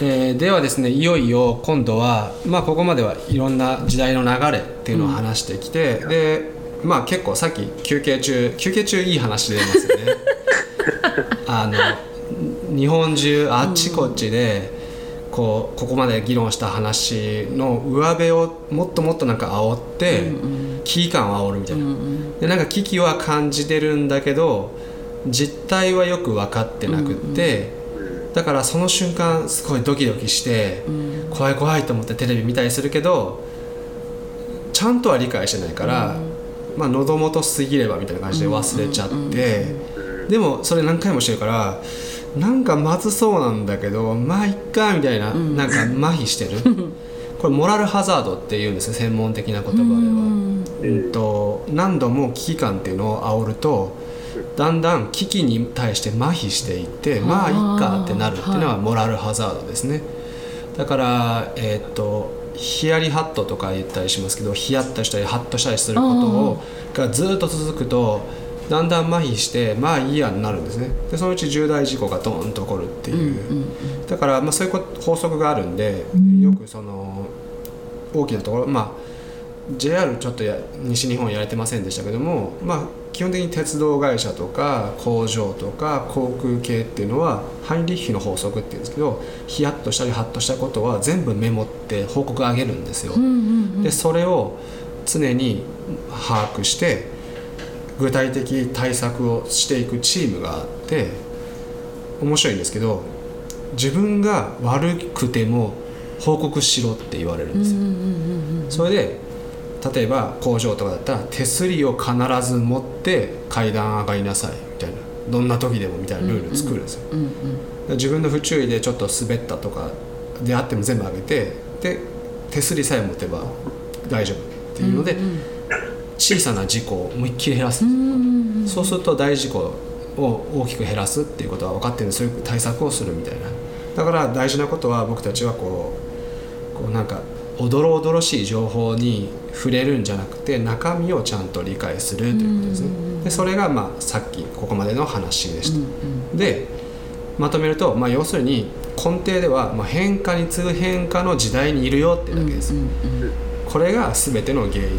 えーではですねいよいよ今度は、まあ、ここまではいろんな時代の流れっていうのを話してきて、でまあ結構さっき休憩中休憩中いい話出ますよね。あの日本中あっちこっちで、こうここまで議論した話の上辺をもっともっとなんか煽って、危機感を煽るみたいな、でなんか危機は感じてるんだけど実態はよく分かってなくって、だからその瞬間すごいドキドキして、怖い怖いと思ってテレビ見たりするけどちゃんとは理解してないから、まあ喉元過ぎればみたいな感じで忘れちゃって、でもそれ何回もしてるからなんかまずそうなんだけどまあいっかみたいな、なんか麻痺してる。これモラルハザードっていうんですよ専門的な言葉では。うん。と何度も危機感っていうのを煽るとだんだん危機に対して麻痺していってまあいっかってなるっていうのはモラルハザードですね。だからえーっとヒヤリハットとか言ったりしますけどヒヤッとしたりハッとしたりすることをがずっと続くとだんだん麻痺してまあいいやになるんですね。でそのうち重大事故がドーンと起こるっていう、だからまあそういうこ法則があるんでよくその大きなところまあ JR ちょっとや西日本やれてませんでしたけども、まあ、基本的に鉄道会社とか工場とか航空系っていうのはハインリッヒの法則っていうんですけどヒヤッとしたりハッとしたことは全部メモって報告上げるんですよ。でそれを常に把握して具体的対策をしていくチームがあって面白いんですけど自分が悪くても報告しろって言われるんですよ。それで例えば工場とかだったら手すりを必ず持って階段上がりなさいみたいなどんな時でもみたいなルール作るんですよ、自分の不注意でちょっと滑ったとかであっても全部上げてで手すりさえ持てば大丈夫っていうので、小さな事故を思いっきり減らす、そうすると大事故を大きく減らすっていうことは分かってるんでそういう対策をするみたいな。だから大事なことは僕たちはこうこうなんかおどろおどろしい情報に触れるんじゃなくて中身をちゃんと理解するということですね。でそれがまあさっきここまでの話でした。でまとめると、まあ、要するに根底では、まあ、変化に次ぐ変化の時代にいるよってだけです。これが全ての原因。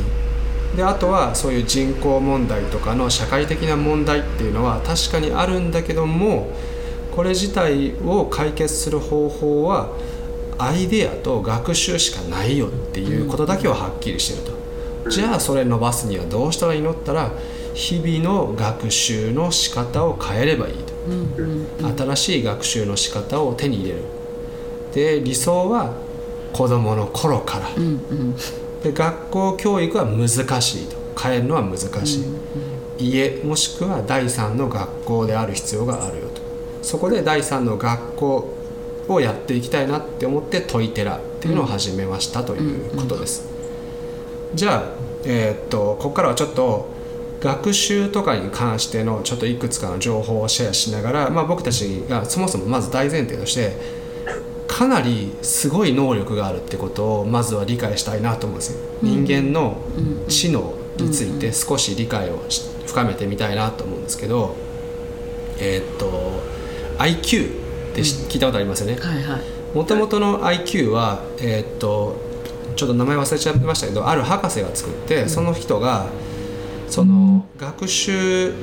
であとはそういう人口問題とかの社会的な問題っていうのは確かにあるんだけどもこれ自体を解決する方法はアイデアと学習しかないよっていうことだけははっきりしてると、じゃあそれ伸ばすにはどうしたらいいのったら日々の学習の仕方を変えればいいと、新しい学習の仕方を手に入れる。で理想は子どもの頃から、で学校教育は難しいと。変えるのは難しい、家もしくは第三の学校である必要があるよと。そこで第三の学校をやっていきたいなって思ってトイテラっていうのを始めましたということです、じゃあ、えーっとここからはちょっと学習とかに関してのちょっといくつかの情報をシェアしながら、まあ、僕たちがそもそもまず大前提としてかなりすごい能力があるってことをまずは理解したいなと思うんですよ、人間の知能について少し理解をし深めてみたいなと思うんですけどえーっと IQ って知聞いたことありますよね、もともとの IQ は、えーっとちょっと名前忘れちゃいましたけどある博士が作って、その人がその学習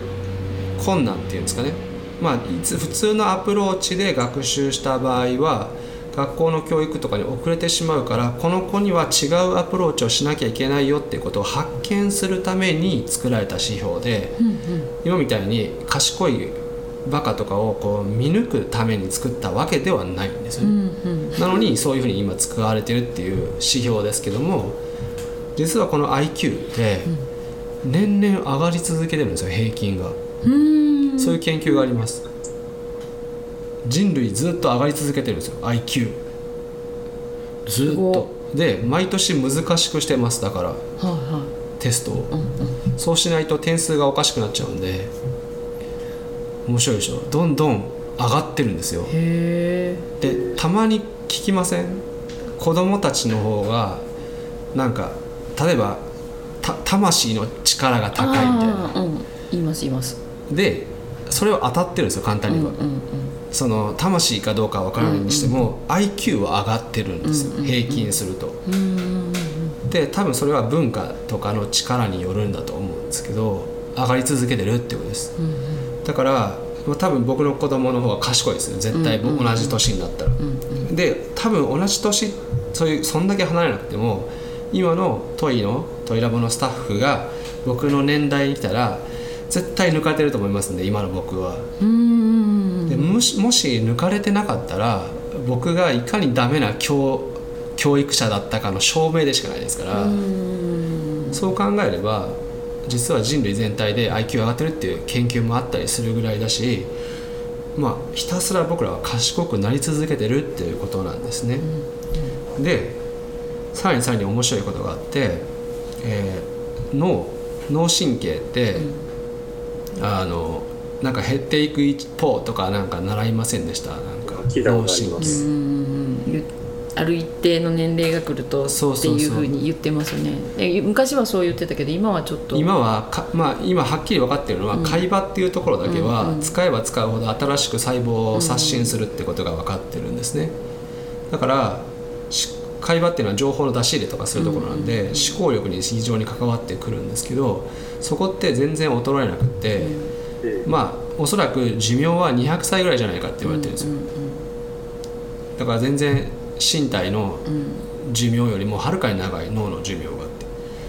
困難っていうんですかね、まあ、いつ普通のアプローチで学習した場合は学校の教育とかに遅れてしまうからこの子には違うアプローチをしなきゃいけないよっていうことを発見するために作られた指標で、今みたいに賢いバカとかをこう見抜くために作ったわけではないんですよね。なのにそういうふうに今使われてるっていう指標ですけども実はこの IQ って年々上がり続けてるんですよ平均が。そういう研究があります。人類ずっと上がり続けてるんですよ IQ ずっすとで毎年難しくしてますだから。はいはテストを、そうしないと点数がおかしくなっちゃうんで面白いでしょ。どんどん上がってるんですよ。でたまに聞きません？子供たちの方がなんか例えばた魂の力が高いみたいな。うん。言います言います。でそれは当たってるんですよ簡単には、その魂かどうかは分からないにしても、IQ は上がってるんですよ、平均すると、で多分それは文化とかの力によるんだと思うんですけど上がり続けてるってことです、だからまあ多分僕の子供の方が賢いですよ絶対同じ年になったら、で多分同じ年そういうそんだけ離れなくても今のトイのトイラボのスタッフが僕の年代に来たら絶対抜かれてると思いますんで今の僕は。でもしもし抜かれてなかったら僕がいかにダメな教教育者だったかの証明でしかないですから。そう考えれば実は人類全体で IQ 上がってるっていう研究もあったりするぐらいだしまあひたすら僕らは賢くなり続けてるっていうことなんですね。でさらにさらに面白いことがあって、えー脳脳神経って、あのなんか減っていく一方とかなんか習いませんでした？なんか脳神経ある一定の年齢が来るとっていうふうに言ってますよね。で昔はそう言ってたけど今はちょっと。今はか、まあ、今はっきり分かっているのは、海馬っていうところだけは、使えば使うほど新しく細胞を刷新するってことが分かってるんですね。だからし海馬っていうのは情報の出し入れとかするところなんで、思考力に非常に関わってくるんですけどそこって全然衰えなくって、えまあおそらく寿命は200歳ぐらいじゃないかって言われてるんですよ、だから全然身体の寿命よりもはるかに長い脳の寿命があって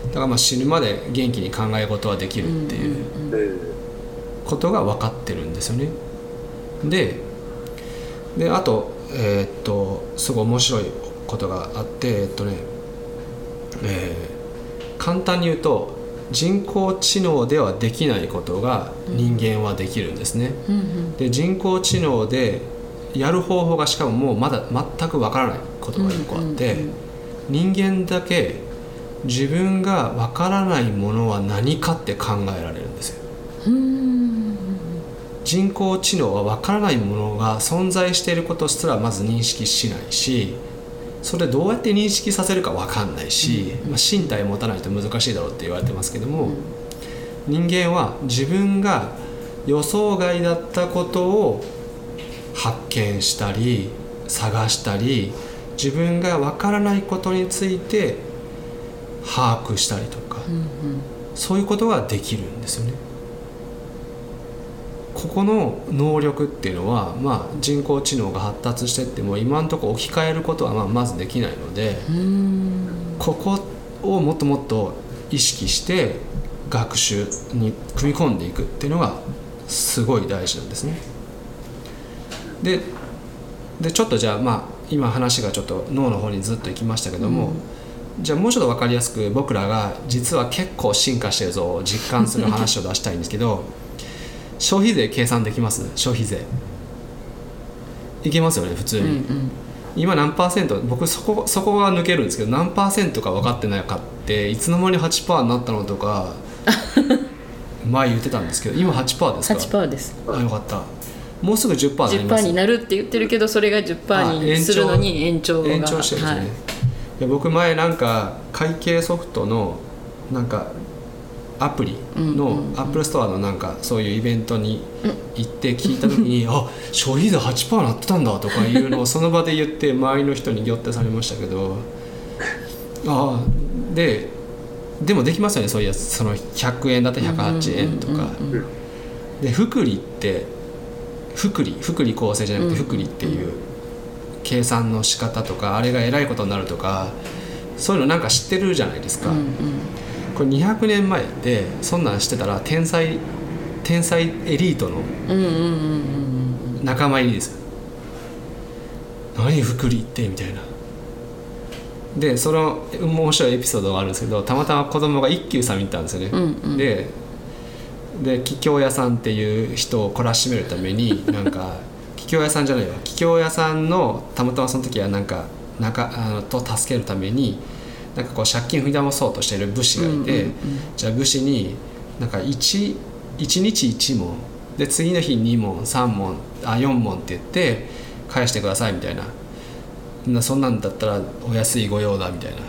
だからまあ死ぬまで元気に考え事はできるっていうえことが分かってるんですよね。でであとえーっとすごい面白いことがあってえっとね、えー簡単に言うと人工知能ではできないことが人間はできるんですね、で人工知能でやる方法がしかももうまだ全くわからないことが1個あって、人間だけ自分がわからないものは何かって考えられるんですよ。人工知能はわからないものが存在していることすらまず認識しないしそれどうやって認識させるかわかんないし、まあ、身体持たないと難しいだろうって言われてますけども、人間は自分が予想外だったことを発見したり探したり自分がわからないことについて把握したりとか、そういうことができるんですよね。ここの能力っていうのは、まあ、人工知能が発達してっても今のところ置き換えることはまあまずできないのでここをもっともっと意識して学習に組み込んでいくっていうのがすごい大事なんですね。ででちょっとじゃあまあ今話がちょっと脳の方にずっと行きましたけども、じゃあもうちょっと分かりやすく僕らが実は結構進化してるぞを実感する話を出したいんですけど 消費税計算できます？消費税。いけますよね普通に、今何パーセント？僕そこそこが抜けるんですけど何パーセントか分かってないかっていつの間に8%になったのとか 前言ってたんですけど今8%ですか？8%です。あよかったもうすぐ10%になりま10%すになるって言ってるけどそれがあ10%にするのに延長。が。延長してるんですね、はい。いや僕前なんか会計ソフトのなんかアプリのアップルストアのなんかそういうイベントに行って聞いた時に「あ消費税8%なってたんだ」とかいうのを その場で言って周りの人にぎょってされましたけど。ああででもできますよねそういうやつ。その100円だって108円とか。で複利って福利福利厚生じゃなくて複利っていう計算の仕方とかあれがえらいことになるとかそういうのなんか知ってるじゃないですか、これ200年前ってそんなんしてたら天才天才エリートの仲間入りです。よ何福利ってみたいな。でその面白いエピソードがあるんですけどたまたま子供が一休さん見たんですよね、でで桔梗屋さんっていう人を懲らしめるために なんか桔梗屋さんじゃないわ。桔梗屋さんのたまたまその時はなんか仲あのと助けるためになんかこう借金振りだまそうとしている武士がいて、じゃあ武士になんか 1, 1日1問で次の日2問3問あ4問って言って返してくださいみたいな。なそんなんだったらお安い御用だみたいな。っ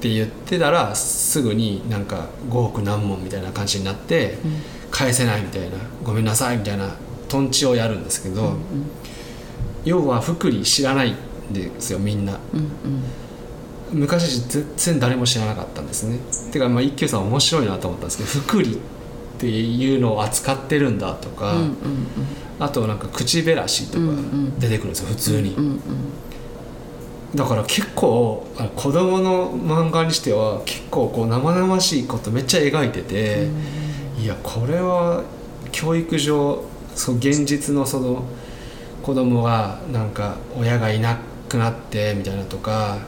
て言ってたらすぐになんか5億何問みたいな感じになって、返せないみたいなごめんなさいみたいなトンチをやるんですけど、要は福利知らないんですよみんな。うんうん昔全然誰も知らなかったんですね。てかまあ一休さん面白いなと思ったんですけど福利っていうのを扱ってるんだとか、うんうんあとなんか口減らしとかうんうん。出てくるんですよ普通に、うんうんだから結構子供の漫画にしては結構こう生々しいことめっちゃ描いてて、いやこれは教育上そう現実のその子供がなんか親がいなくなってみたいなとか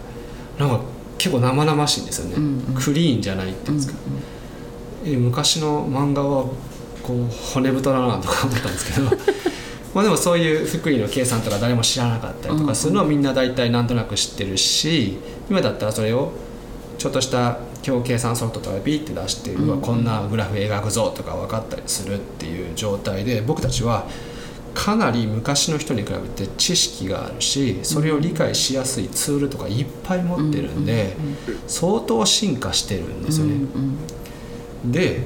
なんか結構生々しいんですよね、うんうん。クリーンじゃないっていうんですか、え昔の漫画はこう骨太だなとか思ったんですけど。まあでもそういう福利の計算とか誰も知らなかったりとかするのはみんな大体なんとなく知ってるし今だったらそれをちょっとした表計算ソフトとかでピッて出して、うわこんなグラフ描くぞとか分かったりするっていう状態で僕たちはかなり昔の人に比べて知識があるしそれを理解しやすいツールとかいっぱい持ってるんで相当進化してるんですよね。で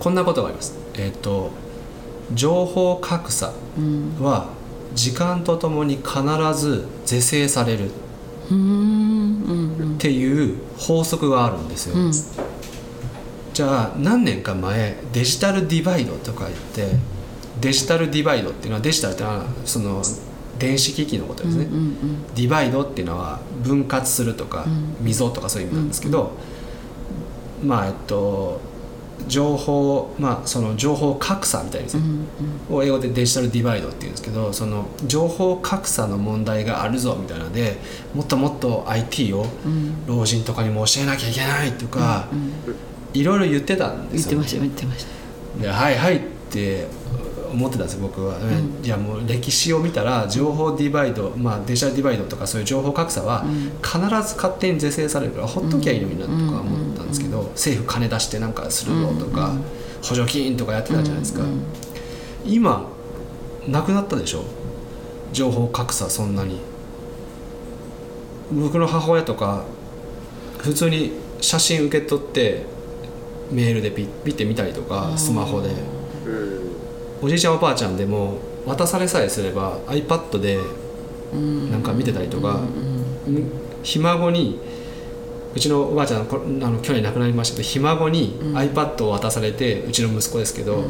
こんなことがあります。えっ、と情報格差うん。は時間とともに必ず是正されるっていう法則があるんですよ。うん。じゃあ何年か前デジタルディバイドとか言ってデジタルディバイドっていうのはデジタルってのはその電子機器のことですね、うんうん。ディバイドっていうのは分割するとか、うん。溝とかそういう意味なんですけど、まあえっと情報まあその情報格差みたいですうね、ん。を英語でデジタルディバイドっていうんですけどその情報格差の問題があるぞみたいなのでもっともっと IT をうん。老人とかにも教えなきゃいけないとか、うんいろいろ言ってたんですよ、言ってました言ってました。ではいはいって思ってたんですよ僕は、ん。いやもう歴史を見たら情報ディバイド、まあ、デジタルディバイドとかそういう情報格差はうん。必ず勝手に是正されるからほっときゃいいのになとか思ったんですけど、政府金出してなんかするぞとか、うん補助金とかやってたじゃないですか、うんうん。今なくなったでしょ？情報格差そんなに。僕の母親とか普通に写真受け取ってメールでピッピッて見たりとかスマホで。うん。おじいちゃんおばあちゃんでも渡されさえすれば iPad でうん。なんか見てたりとかうんん。ひ孫にうちのおばあちゃんこあの去年亡くなりましたけどひ孫にうん。iPad を渡されてうちの息子ですけど、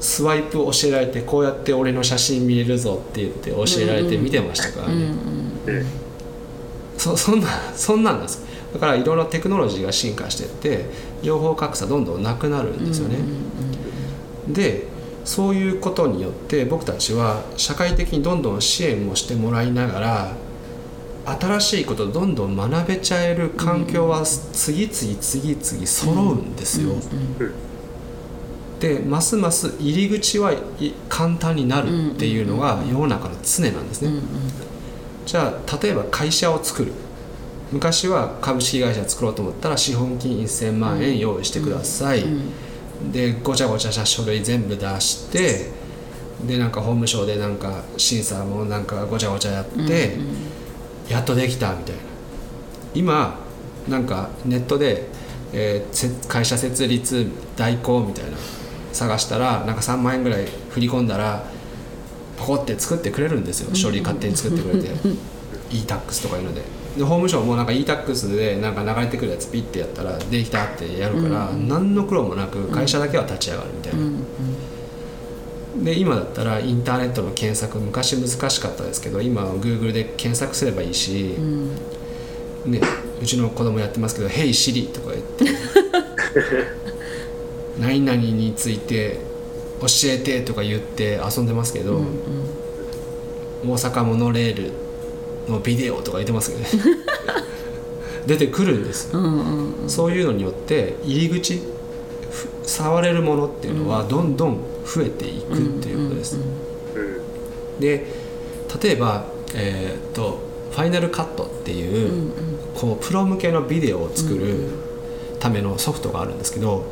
スワイプ教えられてこうやって俺の写真見れるぞって言って教えられて見てましたからそそんなそんなんです。だからいろいろテクノロジーが進化してって情報格差どんどんなくなるんですよね、でそういうことによって僕たちは社会的にどんどん支援をしてもらいながら新しいことをどんどん学べちゃえる環境は次々次々揃うんですよ、でますます入り口はい簡単になるっていうのが世の中の常なんですね、じゃあ例えば会社を作る。昔は株式会社作ろうと思ったら資本金1000万円用意してください、でごちゃごちゃした書類全部出してでなんか法務省でなんか審査もなんかごちゃごちゃやって、やっとできたみたいな。今なんかネットで、えーせ会社設立代行みたいな探したらなんか3万円ぐらい振り込んだらポコって作ってくれるんですよ。書類勝手に作ってくれて。e-tax とかいうので。で法務省もなんか e-tax でなんか流れてくるやつピッてやったらできたってやるから、何の苦労もなく会社だけは立ち上がるみたいな、で今だったらインターネットの検索昔難しかったですけど今は Google で検索すればいいし、ね、うちの子供やってますけど「Hey Siri」とか言って「何々について教えて」とか言って遊んでますけど、大阪モノレールのビデオとか言ってますけどね。出てくるんですそういうのによって入り口ふ触れるものっていうのはどんどん増えていくっていうことです。うんで例えば、えーっとファイナルカットっていう,、こうプロ向けのビデオを作るためのソフトがあるんですけど、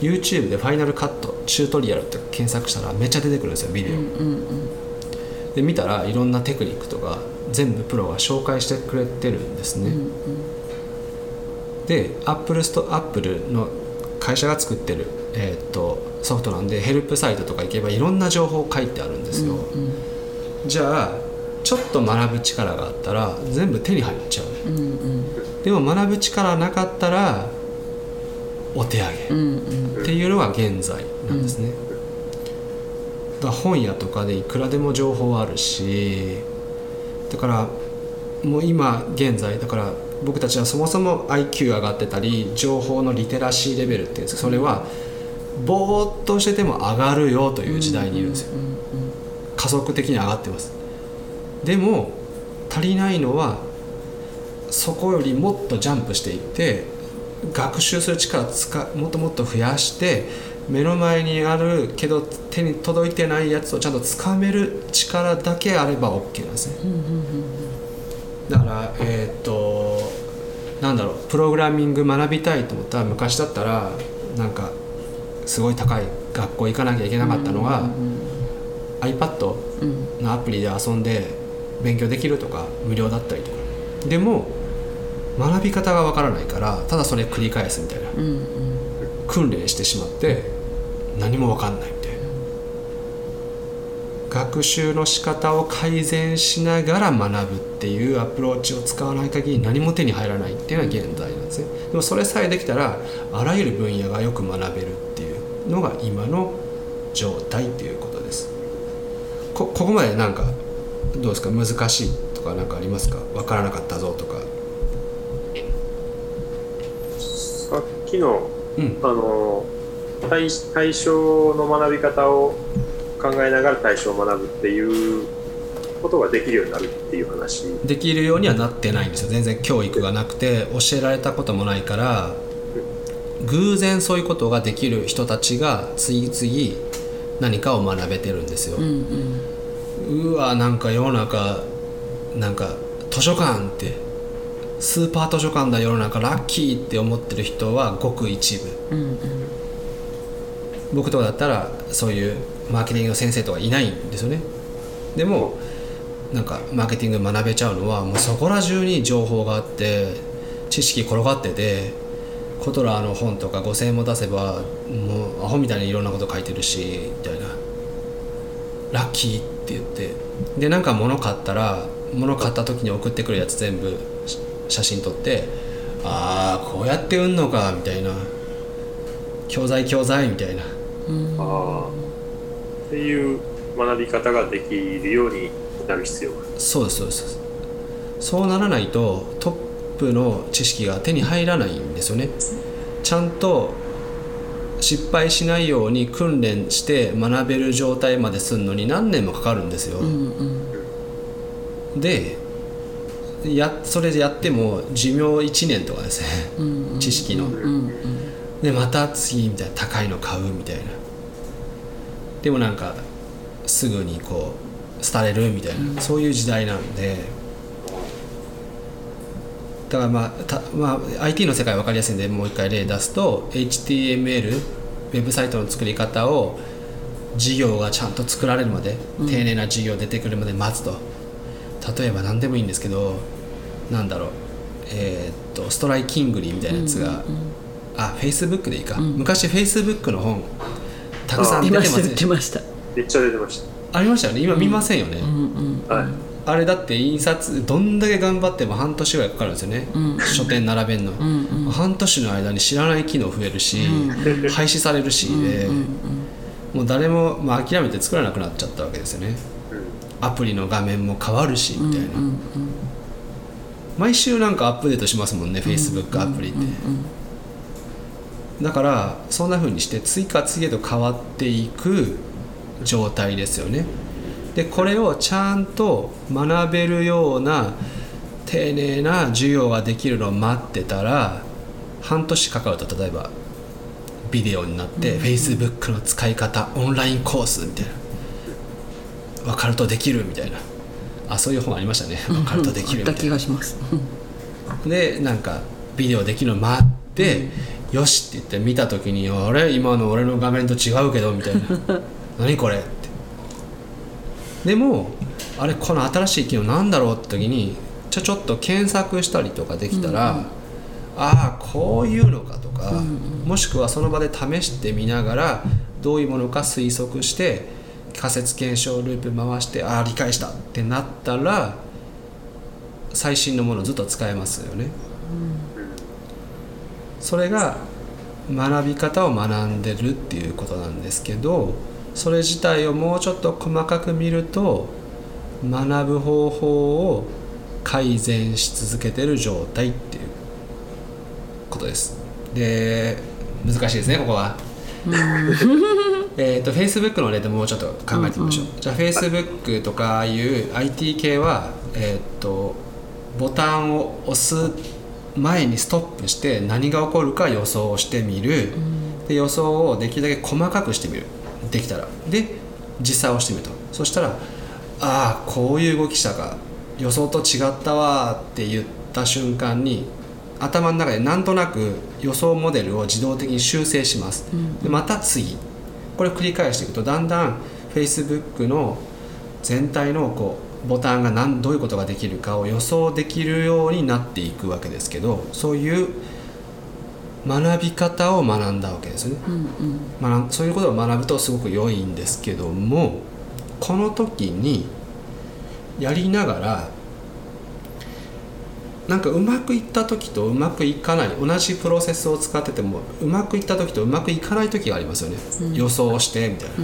YouTube で「ファイナルカットチュートリアル」って検索したらめっちゃ出てくるんですよビデオ。で見たらいろんなテクニックとか全部プロが紹介してくれてるんですね。でアップルストアップルの会社が作ってる、えーっとソフトなんでヘルプサイトとか行けばいろんな情報書いてあるんですよ、じゃあちょっと学ぶ力があったら全部手に入っちゃう。うんうん。でも学ぶ力なかったらお手上げ。うんうん。っていうのが現在なんですね、だから本屋とかでいくらでも情報あるしだからもう今現在だから僕たちはそもそも IQ 上がってたり情報のリテラシーレベルっていうんですかそれはぼーっとしてても上がるよという時代にいるんですよ。加速的に上がってます。でも足りないのはそこよりもっとジャンプしていって学習する力をつかもっともっと増やして目の前にあるけど手に届いてないやつをちゃんとつかめる力だけあれば OK なんですねだからえーっとなんだろうプログラミング学びたいと思ったら昔だったらなんかすごい高い学校行かなきゃいけなかったのが iPad うん。のアプリで遊んで勉強できるとか無料だったりとか。でも学び方がわからないからただそれ繰り返すみたいな。うんうん。訓練してしまって何もわかんないみたいな。学習の仕方を改善しながら学ぶっていうアプローチを使わない限り何も手に入らないっていうのが現在なんですね。でもそれさえできたらあらゆる分野がよく学べるのが今の状態っていうことです。こここまでなんかどうですか？難しいとか何かありますか？分からなかったぞとか。さっきのうん。あの対対象の学び方を考えながら対象を学ぶっていうことができるようになるっていう話。できるようにはなってないんですよ。全然教育がなくて教えられたこともないから偶然そういうことができる人たちが次々何かを学べてるんですよ。う、んうん。うわなんか世の中なんか図書館ってスーパー図書館だ世の中ラッキーって思ってる人はごく一部。うんうん。僕とかだったらそういうマーケティングの先生とかいないんですよね。でもなんかマーケティング学べちゃうのはもうそこら中に情報があって知識転がっててコトラーの本とか5000円も出せばもうアホみたいにいろんなこと書いてるしみたいな。ラッキーって言って。でなんか物買ったら物買った時に送ってくるやつ全部し写真撮ってああこうやって売んのかみたいな。教材教材みたいな。ああっていう学び方ができるようになる必要がある。そうですそうですそうならないとトップの知識が手に入らないんですよね。ちゃんと失敗しないように訓練して学べる状態までするのに何年もかかるんですよ、うんうん。でやそれでやっても寿命1年とかですね。うんうん。知識の。うんうん。でまた次みたいな高いの買うみたいな。でもなんかすぐにこう廃れるみたいな、そういう時代なんでだからまあた、まあ、IT の世界分かりやすいんでもう一回例出すと HTML ウェブサイトの作り方を授業がちゃんと作られるまで、丁寧な授業出てくるまで待つと。例えば何でもいいんですけどなんだろう。えーっと Strikingly みたいなやつが、あフェイスブックでいいか、昔フェイスブックの本たくさん出出ましたてます出ました。めっちゃ出てましありましたよね。今見ませんよね、うんうんたはいあれだって印刷どんだけ頑張っても半年ぐらいかかるんですよね、うん。書店並べんの、うんうん。半年の間に知らない機能増えるし、廃止されるしで、もう誰も、まあ、諦めて作らなくなっちゃったわけですよね。うん。アプリの画面も変わるしみたいな、うんうん毎週なんかアップデートしますもんね、Facebook アプリって、だからそんな風にして次から次へと変わっていく状態ですよねでこれをちゃんと学べるような丁寧な授業ができるのを待ってたら半年かかると例えばビデオになって Facebook の使い方オンラインコースみたいな。分かるとできるみたいな。あそういう本ありましたね。分かるとできるみたいな。あった気がします。うん。でなんかビデオできるの待って、よしって言って見た時に「あれ？今の俺の画面と違うけど」みたいな「何これ?」でもあれこの新しい機能なんだろうって時にちょちょっと検索したりとかできたら、ああこういうのかとか、もしくはその場で試してみながらどういうものか推測して仮説検証ループ回してああ理解したってなったら最新のものをずっと使えますよね。それが学び方を学んでるっていうことなんですけどそれ自体をもうちょっと細かく見ると学ぶ方法を改善し続けてる状態っていうことです。で難しいですねここは。えっと Facebook の例でもうちょっと考えてみましょう、じゃあ Facebook とかああいう IT 系はえっとボタンを押す前にストップして何が起こるか予想してみる、で予想をできるだけ細かくしてみるできたら。で実際押してみるとそしたらああこういう動きしたか。予想と違ったわって言った瞬間に頭の中でなんとなく予想モデルを自動的に修正します、でまた次。これを繰り返していくとだんだん Facebook の全体のこうボタンが何どういうことができるかを予想できるようになっていくわけですけどそういう学び方を学んだわけですよね。学んそういうことを学ぶとすごく良いんですけどもこの時にやりながらなんかうまくいった時とうまくいかない同じプロセスを使っててもうまくいった時とうまくいかない時がありますよね、予想してみたいな。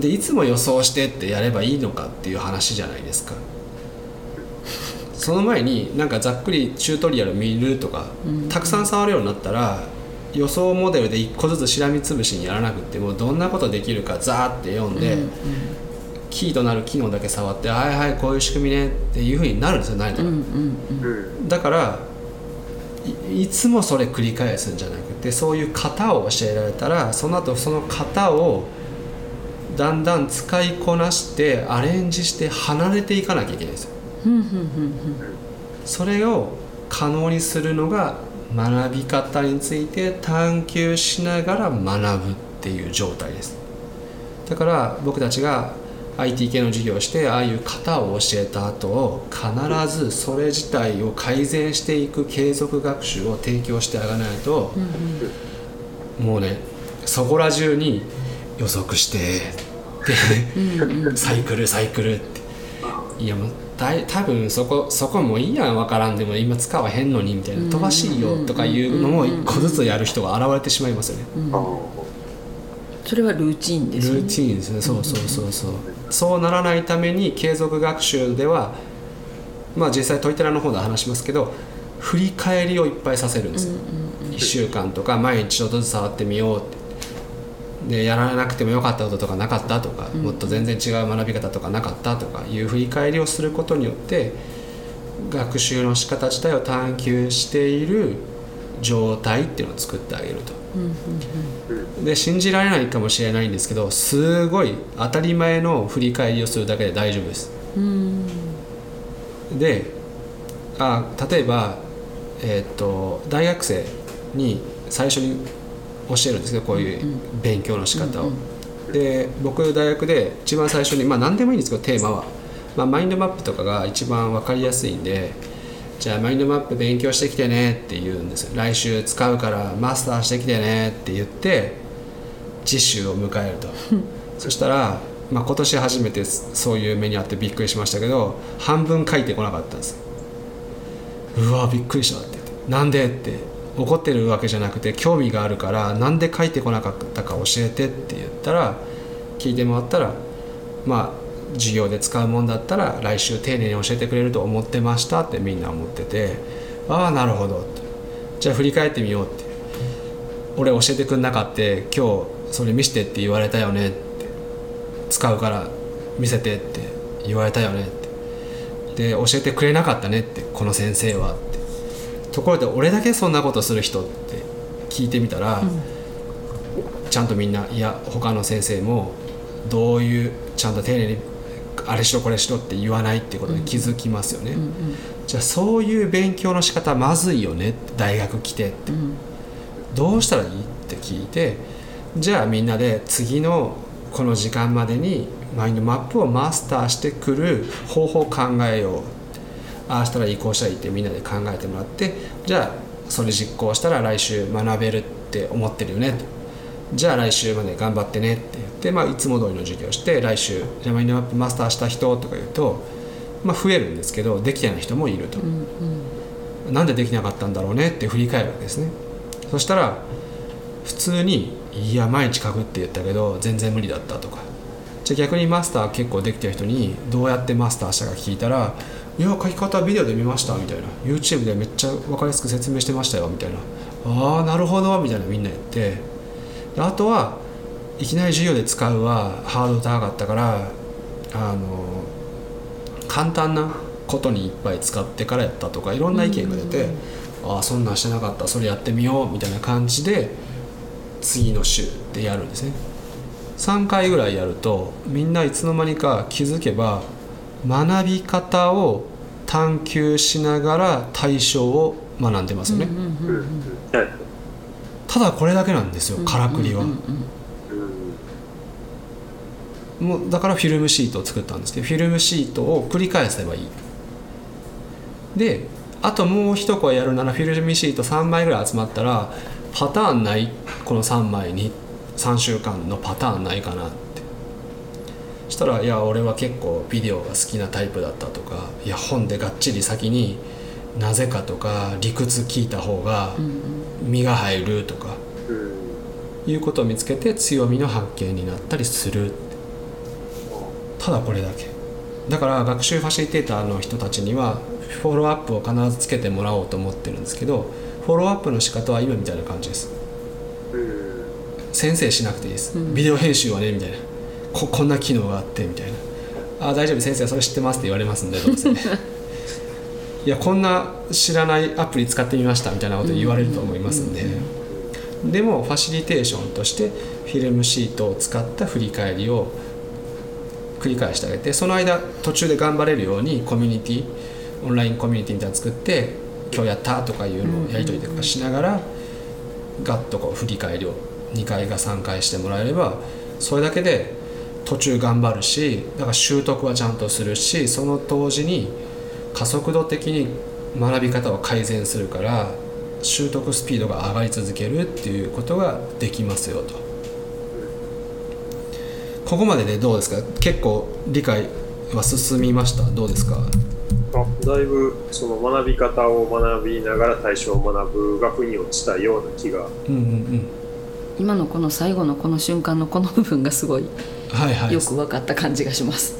でいつも予想してってやればいいのかっていう話じゃないですかその前になんかざっくりチュートリアル見るとか、たくさん触るようになったら予想モデルで1個ずつしらみつぶしにやらなくってもどんなことできるかザーって読んで、キーとなる機能だけ触ってはいはいこういう仕組みねっていうふうになるんですよ慣れたら、うん。だからいいつもそれ繰り返すんじゃなくてそういう型を教えられたらその後その型をだんだん使いこなしてアレンジして離れていかなきゃいけないんですよ。それを可能にするのが学び方について探求しながら学ぶっていう状態です。だから僕たちが IT 系の授業をしてああいう型を教えた後必ずそれ自体を改善していく継続学習を提供してあげないと、もうねそこら中に予測してでサイクルサイクルって。いやもうだい多分そこそこもういいやん分からんでも今使わへんのにみたいな飛ばしいよとかいうのも一個ずつやる人が現れてしまいますよね。あそれはルーチンですよね。ルーティーンですね。そうそうそうそう。そうならないために継続学習ではまあ実際トイテラの方で話しますけど振り返りをいっぱいさせるんですよ、1週間とか毎日ちょっとずつ触ってみようってでやらなくてもよかったこととかなかったとか、もっと全然違う学び方とかなかったとかいう振り返りをすることによって学習の仕方自体を探求している状態っていうのを作ってあげると。で信じられないかもしれないんですけどすごい当たり前の振り返りをするだけで大丈夫です。であ例えば、えー、と大学生に最初に教えるんですけどこういう勉強の仕方を。で僕大学で一番最初にまあ何でもいいんですけどテーマは、まあ、マインドマップとかが一番分かりやすいんでじゃあマインドマップ勉強してきてねって言うんですよ。来週使うからマスターしてきてねって言って次週を迎えると。そしたら、まあ、今年初めてそういう目にあってびっくりしましたけど半分書いてこなかったんです。うわびっくりしたって言って。なんでって怒ってるわけじゃなくて興味があるからなんで書いてこなかったか教えてって言ったら聞いてもらったらまあ授業で使うもんだったら来週丁寧に教えてくれると思ってましたってみんな思っててああなるほどって。じゃあ振り返ってみようって。俺教えてくんなかって今日それ見せてって言われたよねって。使うから見せてって言われたよねって。で教えてくれなかったねってこの先生は。ってところで俺だけそんなことする人って聞いてみたら、ちゃんとみんないや他の先生もどういうちゃんと丁寧にあれしろこれしろって言わないってことに気づきますよね、じゃあそういう勉強の仕方まずいよね大学来てって、どうしたらいいって聞いてじゃあみんなで次のこの時間までにマインドマップをマスターしてくる方法を考えようああしたらいいこうしたらいいってみんなで考えてもらってじゃあそれ実行したら来週学べるって思ってるよねと。じゃあ来週まで頑張ってねって言って、まあ、いつも通りの授業をして来週じゃあマインドマップマスターした人とか言うと、まあ、増えるんですけどできてない人もいると、なんでできなかったんだろうねって振り返るわけですね。そしたら普通に「いや毎日書くって言ったけど全然無理だった」とか。じゃあ逆にマスター結構できてる人にどうやってマスターしたか聞いたら「いや書き方ビデオで見ました」みたいな「YouTube でめっちゃ分かりやすく説明してましたよ」みたいな「ああなるほど」みたいなみんな言って。であとはいきなり授業で使うはハードル高かったからあの簡単なことにいっぱい使ってからやったとかいろんな意見が出て、ああそんなんしてなかった。それやってみようみたいな感じで次の週でやるんですね。3回ぐらいやるとみんないつの間にか気づけば学び方を探求しながら対象を学んでますよね、ただこれだけなんですよからくりは、うんもうだからフィルムシートを作ったんですけどフィルムシートを繰り返せばいい。であともう一声やるならフィルムシート3枚ぐらい集まったらパターンないこの3枚に。3週間のパターンないかな。ってしたら「いや俺は結構ビデオが好きなタイプだった」とか「いや本でがっちり先になぜかとか理屈聞いた方が身が入る」とかうん。いうことを見つけて強みの発見になったりする。ただこれだけ。だから学習ファシリテーターの人たちにはフォローアップを必ずつけてもらおうと思ってるんですけどフォローアップの仕方は今みたいな感じです。うん。先生しなくていいです、ビデオ編集はねみたいなここんな機能があってみたいなあ大丈夫先生それ知ってますって言われますんでどうせ。いやこんな知らないアプリ使ってみましたみたいなこと言われると思いますんで、でもファシリテーションとしてフィルムシートを使った振り返りを繰り返してあげてその間途中で頑張れるようにコミュニティオンラインコミュニティみたいなの作って今日やったとかいうのをやり取りとかしながらガッとこう振り返りを2回か3回してもらえればそれだけで途中頑張るしだから習得はちゃんとするしその同時に加速度的に学び方を改善するから習得スピードが上がり続けるっていうことができますよと。ここまででどうですか？結構理解は進みました？どうですか？あだいぶその学び方を学びながら対象を学ぶが腑に落ちたような気がうんうんうん今のこの最後のこの瞬間のこの部分がすごいはいはい。よく分かった感じがします。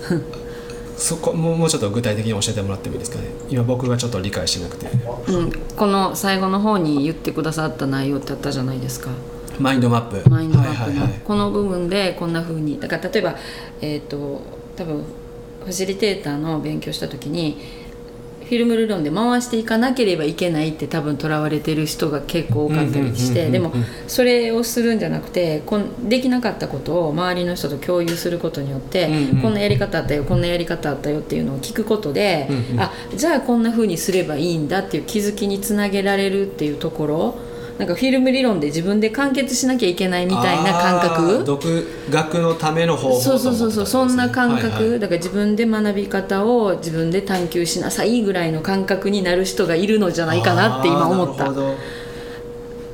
そこもうもうちょっと具体的に教えてもらってもいいですかね。今僕がちょっと理解しなくて。うん、この最後の方に言ってくださった内容ってあったじゃないですか。マインドマップ。マインドマップのはいこの部分でこんな風にだから例えばえっ、と多分ファシリテーターの勉強した時にフィルム理論で回していかなければいけないって多分とらわれてる人が結構多かったりしてでもそれをするんじゃなくてこんできなかったことを周りの人と共有することによって、うんうん。こんなやり方あったよこんなやり方あったよっていうのを聞くことで、うんうん。あじゃあこんな風にすればいいんだっていう気づきにつなげられるっていうところなんかフィルム理論で自分で完結しなきゃいけないみたいな感覚？独学のための方法そうそうそうそうそんな感覚、はいはい。だから自分で学び方を自分で探求しなさいぐらいの感覚になる人がいるのじゃないかなって今思ったあーなるほど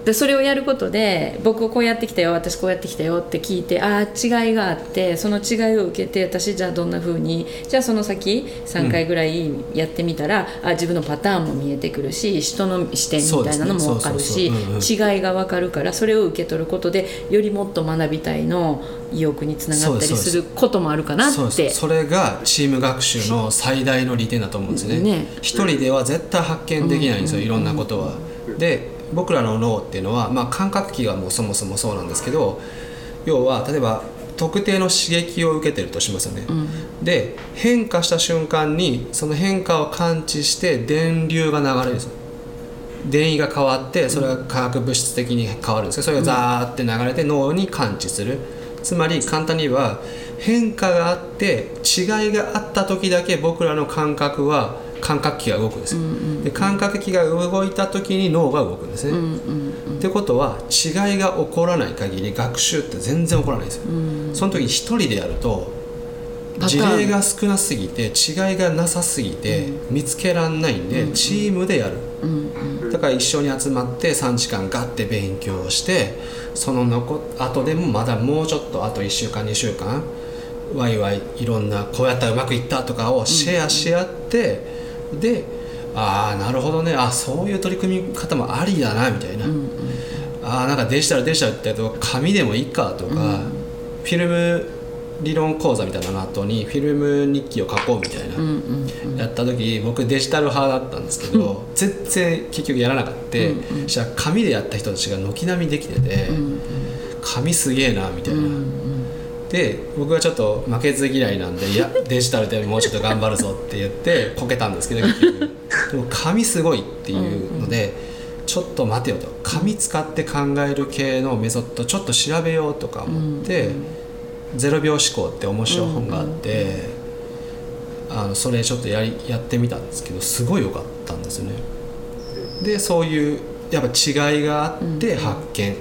でそれをやることで僕こうやってきたよ私こうやってきたよって聞いてああ違いがあってその違いを受けて私じゃあどんな風にじゃあその先3回ぐらいやってみたら、あ自分のパターンも見えてくるし人の視点みたいなのも分かるし違いが分かるからそれを受け取ることでよりもっと学びたいの意欲につながったりす。す。ることもあるかなって。それがチーム学習の最大の利点だと思うんですね。ね。一人では絶対発見できないんですよ、いろんなことは。で僕らの脳っていうのは、まあ、感覚器がもうそもそもそうなんですけど要は例えば特定の刺激を受けてるとしますよね、で変化した瞬間にその変化を感知して電流が流れるんですよ。電位が変わってそれが化学物質的に変わるんですけどそれがザーって流れて脳に感知する。つまり簡単に言えば変化があって違いがあった時だけ僕らの感覚は感覚器が動くんです。よ、で感覚器が動いた時に脳が動くんですね、ってことは違いが起こらない限り学習って全然起こらないんですよ、その時に一人でやると事例が少なすぎて違いがなさすぎて見つけらんないんでチームでやる。だかが一緒に集まって3時間ガッて勉強してその残後でもまだもうちょっとあと1週間2週間ワイワイいろんなこうやったらうまくいったとかをシェアし合って、でああなるほどね。あそういう取り組み方もありだなみたいな、ああなんかデジタルデジタルってやると紙でもいいかとか、フィルム理論講座みたいなの後にフィルム日記を書こうみたいな、やった時僕デジタル派だったんですけど、全然結局やらなかった、そしたら紙でやった人たちが軒並みできてて、紙すげえなみたいな。で僕はちょっと負けず嫌いなんでいや デジタルでもうちょっと頑張るぞって言ってこけたんですけど結局。でも紙すごいっていうので、ちょっと待てよと。紙使って考える系のメソッドちょっと調べようとか思って「ゼロ秒思考」って面白い本があって、あのそれちょっとやりやってみたんですけどすごい良かったんですよね。でそういうやっぱ違いがあって発見、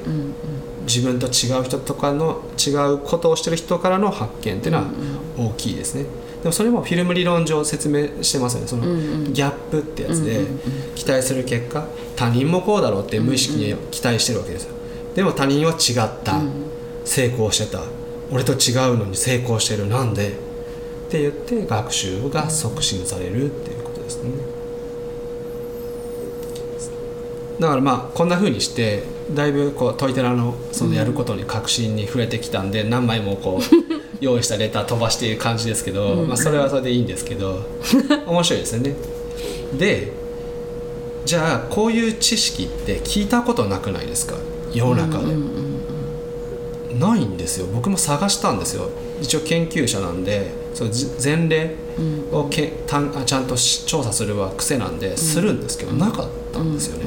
自分と違う人とかの違うことをしてる人からの発見っていうのは大きいですね。でもそれもフィルム理論上説明してますよね。そのギャップってやつで期待する結果他人もこうだろうって無意識に期待してるわけですよ。でも他人は違った。成功してた。俺と違うのに成功してる。なんで？って言って学習が促進されるっていうことですね。だからまあこんな風にしてだいぶこうトイテラのそのやることに確信に触れてきたんで何枚もこう 用意したレター飛ばしている感じですけど、まあ、それはそれでいいんですけど 面白いですよね。でじゃあこういう知識って聞いたことなくないですか？世の中で。ないんですよ。僕も探したんですよ。一応研究者なんでそのじ前例をけたんあちゃんとし調査するは癖なんでするんですけど、なかったんですよね。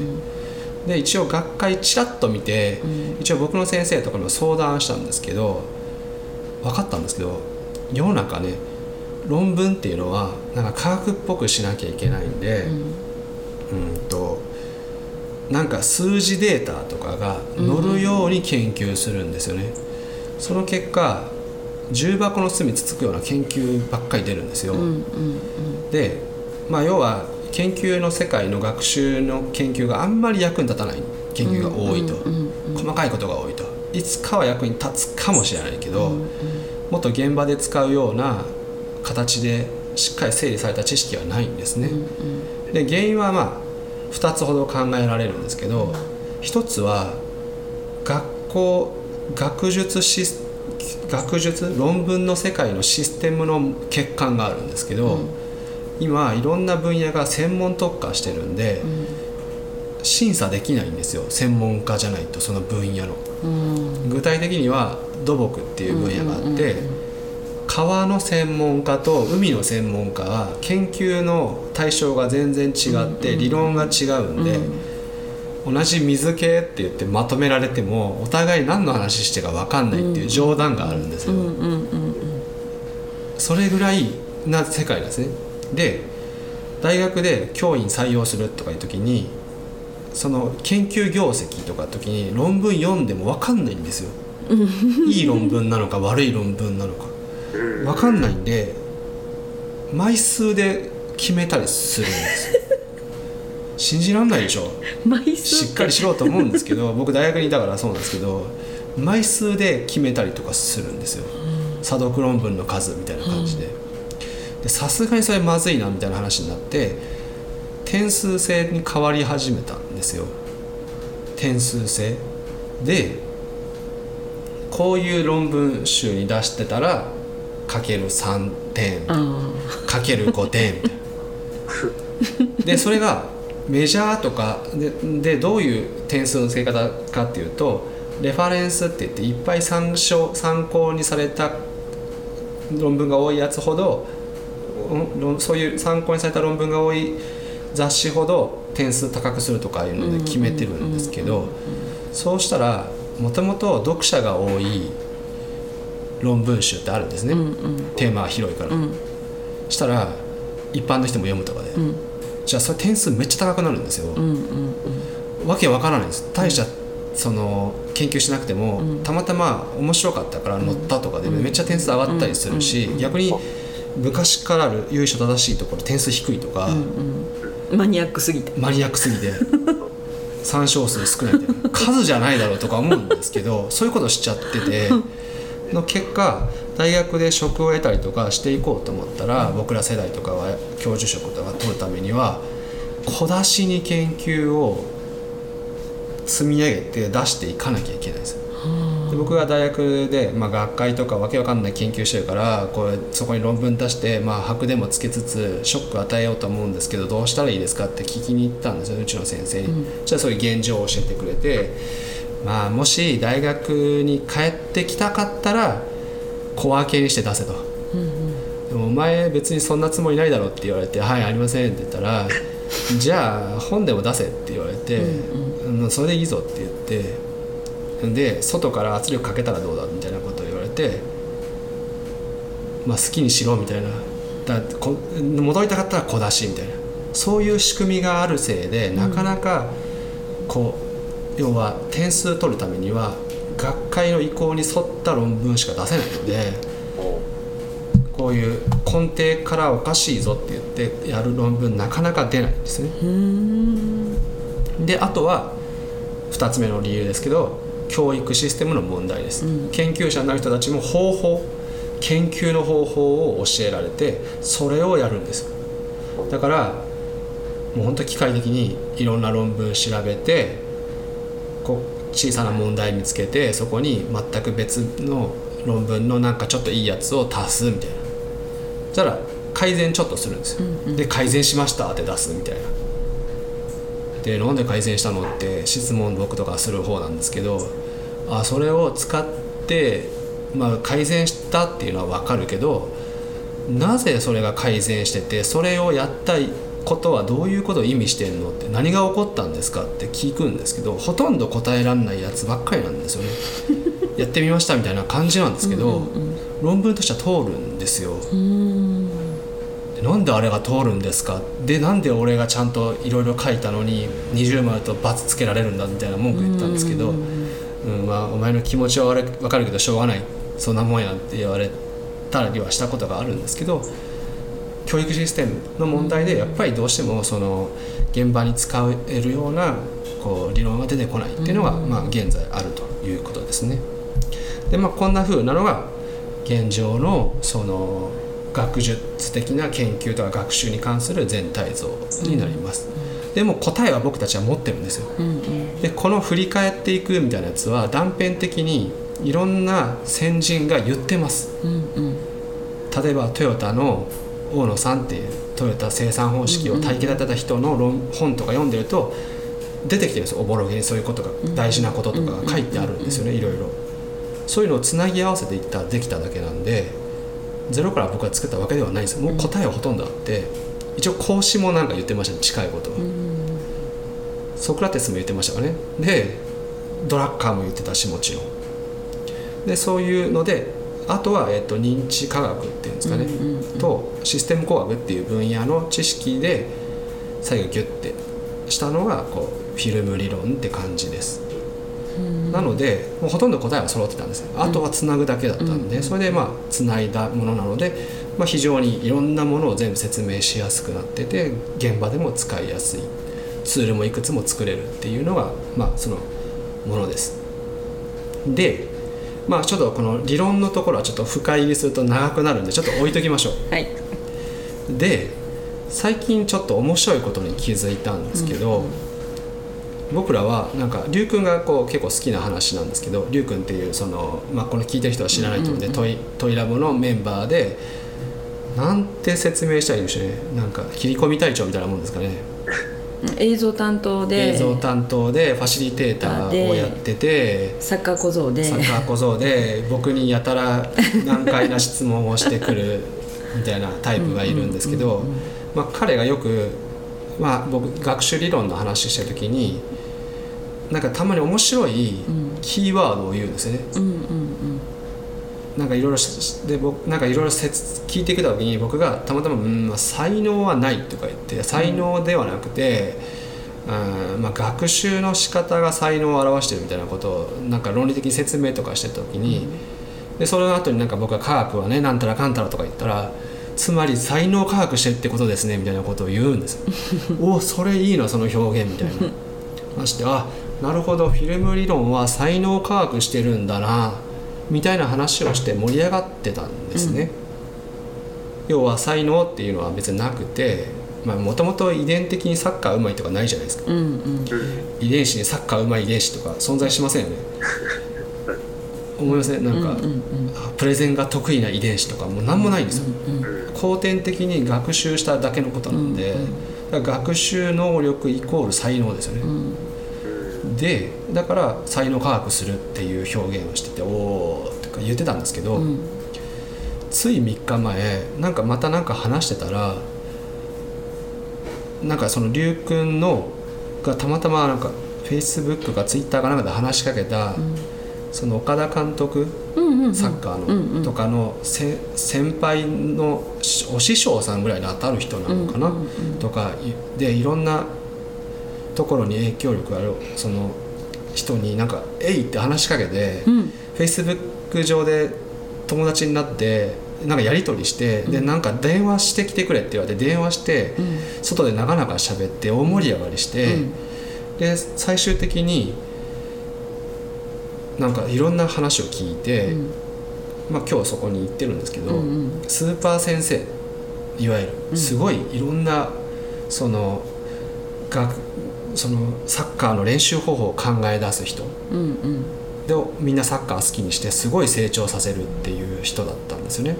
で一応学会ちらっと見て、一応僕の先生とかにも相談したんですけど分かったんですけど世の中ね論文っていうのはなんか科学っぽくしなきゃいけないんで、うん、となんか数字データとかが載るように研究するんですよね。その結果重箱の隅つつくような研究ばっかり出るんですよ。で、まあ、要は研究の世界の学習の研究があんまり役に立たない研究が多いと、細かいことが多いと。いつかは役に立つかもしれないけど、もっと現場で使うような形でしっかり整理された知識はないんですね。で原因はまあ2つほど考えられるんですけど1つは学校学術シス学術論文の世界のシステムの欠陥があるんですけど、今いろんな分野が専門特化してるんで、審査できないんですよ。専門家じゃないとその分野の。具体的には土木っていう分野があって、川の専門家と海の専門家は研究の対象が全然違って理論が違うんで、同じ水系って言ってまとめられてもお互い何の話してか分かんないっていう冗談があるんですよ。それぐらいな世界ですね。で大学で教員採用するとかいう時にその研究業績とかの時に論文読んでも分かんないんですよ。いい論文なのか悪い論文なのか。分かんないんで枚数で決めたりするんですよ。信じらんないでしょ。しっかりしろと思うんですけど 僕大学にいたからそうなんですけど枚数で決めたりとかするんですよ。査読論文の数みたいな感じででさすがにそれまずいなみたいな話になって点数制に変わり始めたんですよ。点数制。でこういう論文集に出してたらかける3点あかける5点。でそれがメジャーとかででどういう点数の付け方かっていうとレファレンスって言っていっぱい参照参考にされた論文が多いやつほどそういう参考にされた論文が多い雑誌ほど点数高くするとかいうので決めてるんですけどそうしたらもともと読者が多い論文集ってあるんですね、テーマが広いから。したら一般の人も読むとかで、じゃあそれ点数めっちゃ高くなるんですよ、わけわからないんです。大したその研究しなくても、たまたま面白かったから乗ったとかでめっちゃ点数上がったりするし、逆に昔からある由緒正しいところ点数低いとか、マニアックすぎて。マニアックすぎて 参照数少ないみたいな数じゃないだろうとか思うんですけど そういうことしちゃってての結果大学で職を得たりとかしていこうと思ったら僕ら世代とかは教授職とか取るためには小出しに研究を積み上げて出していかなきゃいけないんですよで僕が大学で、まあ、学会とかわけわかんない研究してるからこれそこに論文出して、まあ、白でもつけつつショック与えようと思うんですけどどうしたらいいですかって聞きに行ったんですようちの先生に、じゃあそういう現状を教えてくれて、まあ、もし大学に帰ってきたかったら小分けにして出せと、でもお前別にそんなつもりないだろって言われて「はいありません」って言ったら「じゃあ本でも出せ」って言われて「うんそれでいいぞ」って言って。で外から圧力かけたらどうだみたいなことを言われて、まあ、好きにしろみたいな。だこ戻りたかったら小出しみたいな。そういう仕組みがあるせいでなかなかこう、要は点数取るためには学会の意向に沿った論文しか出せないのでこういう根底からおかしいぞって言ってやる論文なかなか出ないんですね。であとは2つ目の理由ですけど教育システムの問題です、うん。研究者になる人たちも方法研究の方法を教えられてそれをやるんです。だからもう本当機械的にいろんな論文調べてこう小さな問題見つけてそこに全く別の論文のなんかちょっといいやつを足すみたいな。そしたら改善ちょっとするんですよ、うんうん。で改善しましたって出すみたいなでなんで改善したのって質問僕とかする方なんですけどあそれを使って、まあ、改善したっていうのは分かるけどなぜそれが改善しててそれをやったことはどういうことを意味してんのって何が起こったんですかって聞くんですけどほとんど答えられないやつばっかりなんですよね。やってみましたみたいな感じなんですけど、うんうん論文としては通るんですよなんであれが通るんですか？でなんで俺がちゃんといろいろ書いたのに20枚と罰つけられるんだみたいな文句言ったんですけど、うん。まあ、お前の気持ちは分かるけどしょうがない。そんなもんやって言われたりはしたことがあるんですけど教育システムの問題でやっぱりどうしてもその現場に使えるようなこう理論が出てこないっていうのが、まあ、現在あるということですね。でまあこんな風なのが現状のその学術的な研究とか学習に関する全体像になります。でも答えは僕たちは持ってるんですよ。うんうん。でこの振り返っていくみたいなやつは断片的にいろんな先人が言ってます。うんうん。例えばトヨタの大野さんっていうトヨタ生産方式を体系立てた人の論本とか読んでると出てきてるんですよおぼろげにそういうことが大事なこととかが書いてあるんですよねいろいろ。そういうのをつなぎ合わせていったらできただけなんでゼロから僕が作ったわけではないんですもう答えはほとんどあって一応孔子もなんか言ってましたね近いことは。ソクラテスも言ってましたかね。でドラッカーも言ってたしもちろん。でそういうのであとは、えっと認知科学っていうんですかね、とシステム工学っていう分野の知識で最後ギュッてしたのがこうフィルム理論って感じです、なのでもうほとんど答えは揃ってたんですあとはつなぐだけだったんで、それでまあつないだものなので、まあ、非常にいろんなものを全部説明しやすくなってて現場でも使いやすいツールもいくつも作れるっていうのがまあそのものです。でまあちょっとこの理論のところはちょっと深入りすると長くなるんでちょっと置いときましょう。はい。で最近ちょっと面白いことに気づいたんですけど、僕らはなんか龍くんがこう結構好きな話なんですけど龍くんっていうその、まあ、この聞いてる人は知らないと思うんで、トイトイラボのメンバーでなんて説明したらいいんでしょうね。なんか切り込み隊長みたいなもんですかね。映像担当で映像担当でファシリテーターをやっててサッカー小僧で。サッカー小僧で僕にやたら難解な質問をしてくるみたいなタイプがいるんですけど、まあ、彼がよく、まあ、僕学習理論の話してる時になんかたまに面白いキーワードを言うんですよね。うんうんなんかいろいろしで僕なんかいろいろ説聞いてきた時に僕がたまたま「うん、まあ、才能はない」とか言って才能ではなくて、うんまあ、学習の仕方が才能を表してるみたいなことをなんか論理的に説明とかしてた時にでその後になんか僕が科学はねなんたらかんたらとか言ったらつまり才能科学してるってことですねみたいなことを言うんですよ。おおそれいいなその表現みたいな。話 してあなるほどフィルム理論は才能科学してるんだなみたいな話をして盛り上がってたんですね、要は才能っていうのは別になくてもともと遺伝的にサッカーうまいとかないじゃないですか、うんうん。うん遺伝子にサッカーうまい遺伝子とか存在しませんよね。思いません？なんか、プレゼンが得意な遺伝子とかもう何もないんですよ、うんうん後天的に学習しただけのことなんで、だから学習能力イコール才能ですよね、うんうんでだから才能科学するっていう表現をしてておおとか言ってたんですけど、うん。つい3日前なんかまたなんか話してたらなんかその龍くんのがたまたまなんかフェイスブックかツイッターかなんかで話しかけた、その岡田監督うんうんサッカーの、うんうん。とかのせ先輩のしお師匠さんぐらいに当たる人なのかな、うんうんうん。とかいでいろんなところに影響力があるその人になんか「えい!」って話しかけて、うん。フェイスブック上で友達になってなんかやり取りして、でなんか電話してきてくれって言われて電話して、うん。外で長々喋って大盛り上がりして、うん。で最終的になんかいろんな話を聞いて、うん。まあ、今日そこに行ってるんですけど、うんうん。スーパー先生いわゆるすごいいろんなその学そのサッカーの練習方法を考え出す人。うんうん。でみんなサッカー好きにしてすごい成長させるっていう人だったんですよね。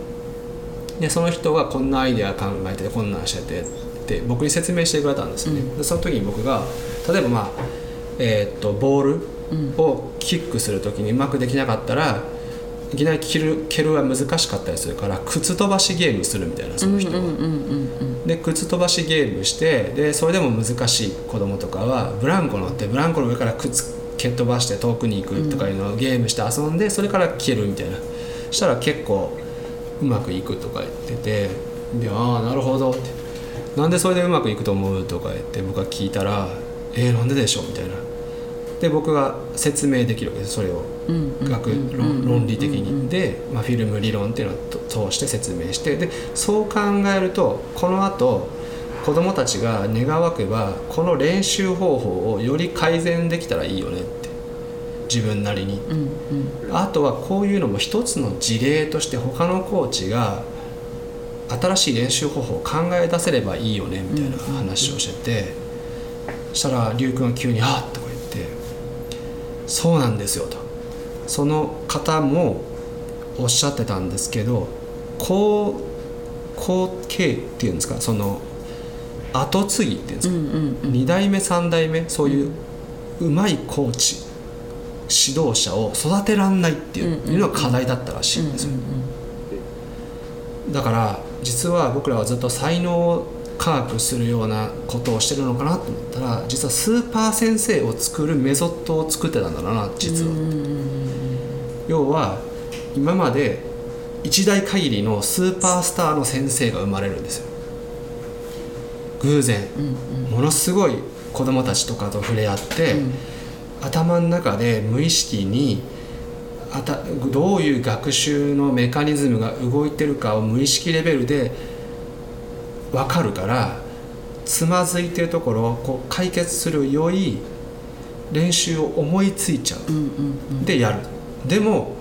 でその人がこんなアイデア考えてこんなんしててって僕に説明してくれたんですよね、うん。でその時に僕が例えばまあえーっとボールうんをキックする時にうまくできなかったらいきなり蹴る蹴るは難しかったりするから靴飛ばしゲームするみたいなその人は。で靴飛ばしゲームしてでそれでも難しい子供とかはブランコ乗ってブランコの上から靴蹴っ飛ばして遠くに行くとかいうのをゲームして遊んでそれから蹴るみたいな。したら結構うまくいくとか言っててでああなるほどって。なんでそれでうまくいくと思うとか言って僕が聞いたらえー、なんででしょうみたいなで僕が説明できるわけですそれを。学論論理的に。で、まあ、フィルム理論っていうのを通して説明してでそう考えるとこのあと子どもたちが願わくばこの練習方法をより改善できたらいいよねって。自分なりに。うんうん。あとはこういうのも一つの事例として他のコーチが新しい練習方法を考え出せればいいよねみたいな話をしてて、そしたら龍君が急に「あっ!」とか言って「そうなんですよ」と。その方もおっしゃってたんですけど後後継っていうんですかその後継ぎっていうんですか、うんうんうん。2代目3代目そういううまいコーチ指導者を育てらんないっていう,、のが課題だったらしいんですよ、だから実は僕らはずっと才能を科学するようなことをしてるのかなと思ったら実はスーパー先生を作るメソッドを作ってたんだな実は、要は今まで一代限りのスーパースターの先生が生まれるんですよ。偶然、ものすごい子供たちとかと触れ合って、頭の中で無意識にあたどういう学習のメカニズムが動いてるかを無意識レベルで分かるからつまずいてるところをこう解決する良い練習を思いついちゃう。うんうんでやる。でも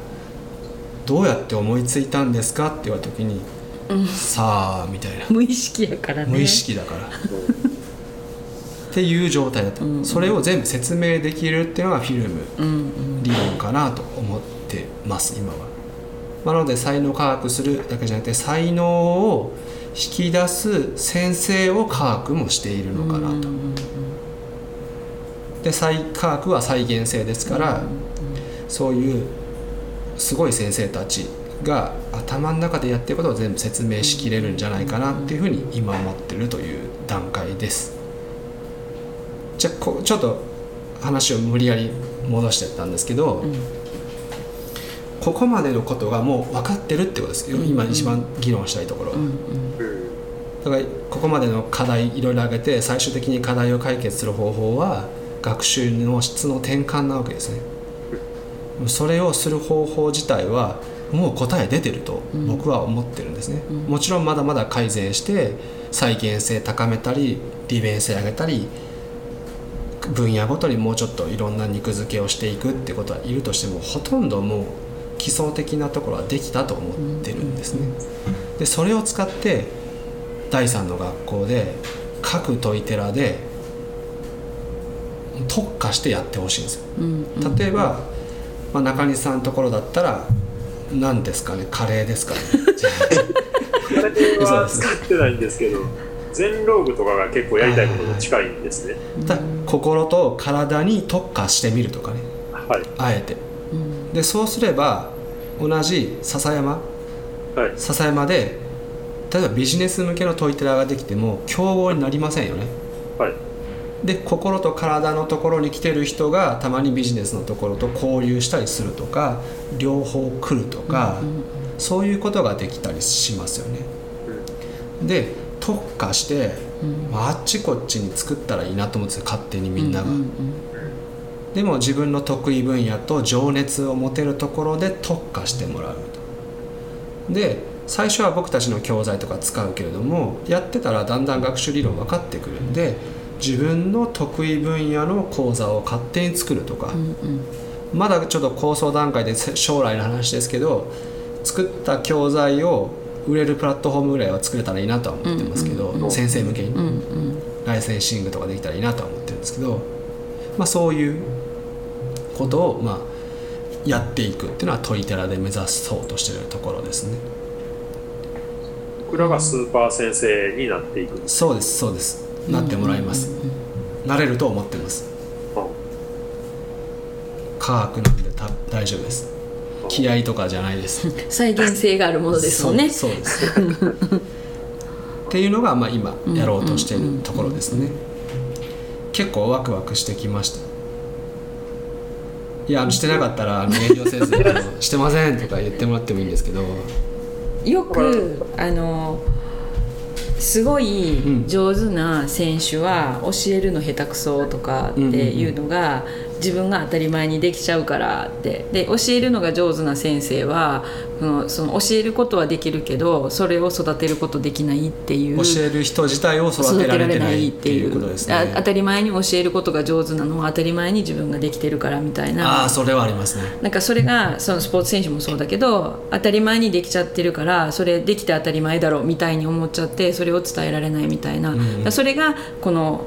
どうやって思いついたんですかって言われた時に、さあみたいな。無意識やからね。無意識だから、っていう状態だった、うんそれを全部説明できるっていうのがフィルムうんうん。理論かなと思ってます今は、まあなので才能科学するだけじゃなくて才能を引き出す先生を科学もしているのかなと、で再科学は再現性ですから、そういうすごい先生たちが頭の中でやってることを全部説明しきれるんじゃないかなっていうふうに今思ってるという段階です。じゃあこちょっと話を無理やり戻してったんですけど、ここまでのことがもう分かってるってことですよ、今一番議論したいところは、うんだからここまでの課題いろいろ挙げて最終的に課題を解決する方法は学習の質の転換なわけですね。それをする方法自体はもう答え出てると僕は思ってるんですね、もちろんまだまだ改善して再現性高めたり利便性上げたり分野ごとにもうちょっといろんな肉付けをしていくってことはいるとしてもほとんどもう基礎的なところはできたと思ってるんですね。でそれを使って第三の学校で各問い寺で特化してやってほしいんですよ。うん例えば、まあ、中西さんのところだったら何ですかねカレーですかね。カレーは使ってないんですけど全ローグとかが結構やりたいことと近いんですね。た心と体に特化してみるとかね。はい。あえて。うん。でそうすれば同じ笹山？はい。笹山で例えばビジネス向けの問い寺ができても競合になりませんよねはいで心と体のところに来てる人がたまにビジネスのところと交流したりするとか両方来るとか、そういうことができたりしますよね。で特化して、まああっちこっちに作ったらいいなと思うんですよ勝手にみんなが。うんうんでも自分の得意分野と情熱を持てるところで特化してもらうと。で最初は僕たちの教材とか使うけれどもやってたらだんだん学習理論分かってくるんで自分の得意分野の講座を勝手に作るとか、うんうん。まだちょっと構想段階で将来の話ですけど作った教材を売れるプラットフォームぐらいは作れたらいいなとは思ってますけど、うんうんうん。先生向けに、うんうん。ライセンシングとかできたらいいなとは思ってるんですけど、まあ、そういうことをまあやっていくっていうのはトイテラで目指そうとしてるところですね僕らがスーパー先生になっていく。そうですそうです。なってもらいます、なれると思ってます。科学なんでた大丈夫です。気合とかじゃないです。再現性があるものですもんね。そうそうです。っていうのが、まあ、今やろうとしているところですね。結構ワクワクしてきました。いやしてなかったらあの遠慮せずあのしてませんとか言ってもらってもいいんですけどよくあのすごい上手な選手は教えるの下手くそとかっていうのが自分が当たり前にできちゃうからって。で教えるのが上手な先生はそのその教えることはできるけどそれを育てることできないっていう。教える人自体を育てられてないっていうことですあね当たり前に教えることが上手なのは当たり前に自分ができてるからみたいな。ああそれはありますね。なんかそれがそのスポーツ選手もそうだけど当たり前にできちゃってるからそれできて当たり前だろうみたいに思っちゃってそれを伝えられないみたいな、ん。だからそれがこの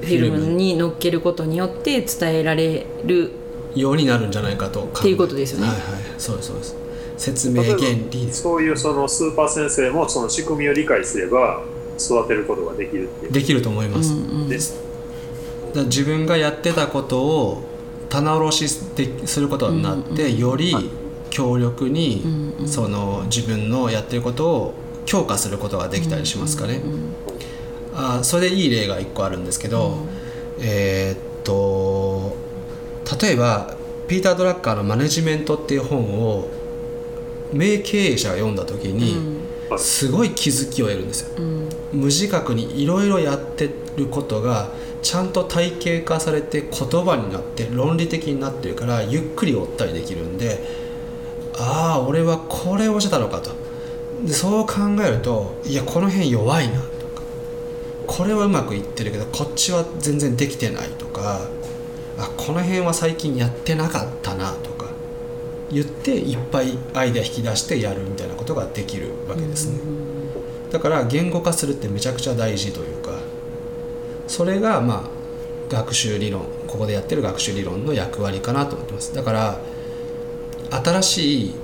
フフィルムに乗っけることによって伝えられるようになるんじゃないかとっていうことですよね。はいはいそうですそうです。説明原理です。そういうそのスーパー先生もその仕組みを理解すれば育てることができるっていう。できると思います、です。だから自分がやってたことを棚卸しですることになって、より強力に、その自分のやってることを強化することができたりしますかね。あそれでいい例が1個あるんですけど、えーっと例えばピーター・ドラッカーの「マネジメント」っていう本を名経営者が読んだ時に、すごい気づきを得るんですよ。無自覚にいろいろやってることがちゃんと体系化されて言葉になって論理的になってるからゆっくり追ったりできるんでああ俺はこれをしてたのかと。でそう考えるといやこの辺弱いなこれはうまくいってるけどこっちは全然できてないとかあこの辺は最近やってなかったなとか言っていっぱいアイデア引き出してやるみたいなことができるわけですね。だから言語化するってめちゃくちゃ大事というかそれがまあ学習理論ここでやってる学習理論の役割かなと思ってますだから新しい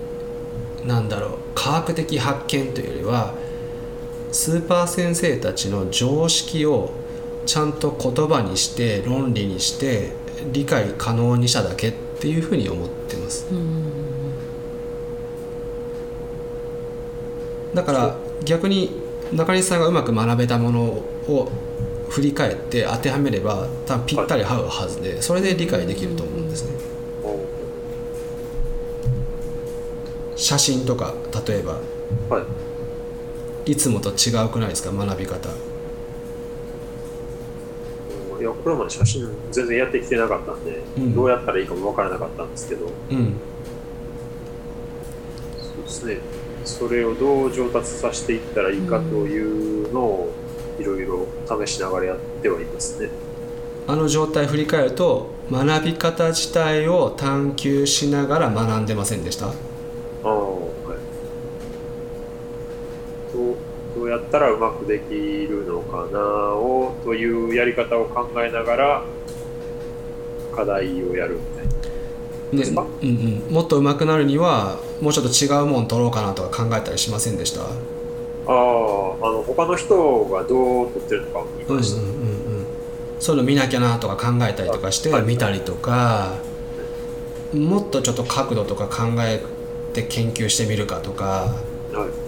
なんだろう科学的発見というよりはスーパー先生たちの常識をちゃんと言葉にして論理にして理解可能にしただけっていうふうに思ってます。だから逆に中西さんがうまく学べたものを振り返って当てはめれば多分ぴったり合うはずでそれで理解できると思うんですね。写真とか例えば。はいいつもと違うくないですか？学び方。いやこれまで写真全然やってきてなかったんで、うん。どうやったらいいかも分からなかったんですけど。うん。そうですね。それをどう上達させていったらいいかというのをいろいろ試しながらやってはいますね。あの状態振り返ると学び方自体を探求しながら学んでませんでした？できるのかなをというやり方を考えながら課題をやるみたいな。でうんうん、もっと上手くなるにはもうちょっと違うもん取ろうかなとか考えたりしませんでした？あああの他の人がどう取ってるのかを見ました、うんうんうんうん。そういうの見なきゃなとか考えたりとかしてはい。見たりとかもっとちょっと角度とか考えて研究してみるかとか。はい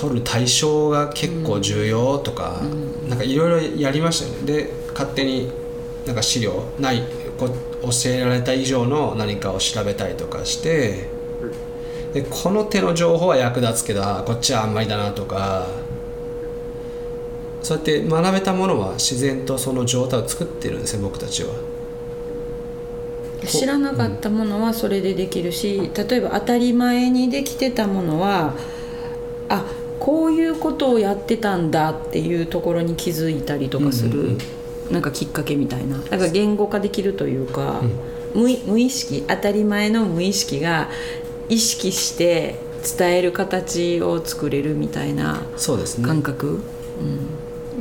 取る対象が結構重要とか、なんかいろいろやりましたよねで勝手になんか資料ないこ教えられた以上の何かを調べたりとかして、でこの手の情報は役立つけどこっちはあんまりだなとかそうやって学べたものは自然とその状態を作ってるんですよ僕たちは。知らなかったものはそれでできるし例えば当たり前にできてたものはあこういうことをやってたんだっていうところに気づいたりとかする、うんうんなんかきっかけみたいな。だから言語化できるというか、無い無意識当たり前の無意識が意識して伝える形を作れるみたいなそうですね。感覚、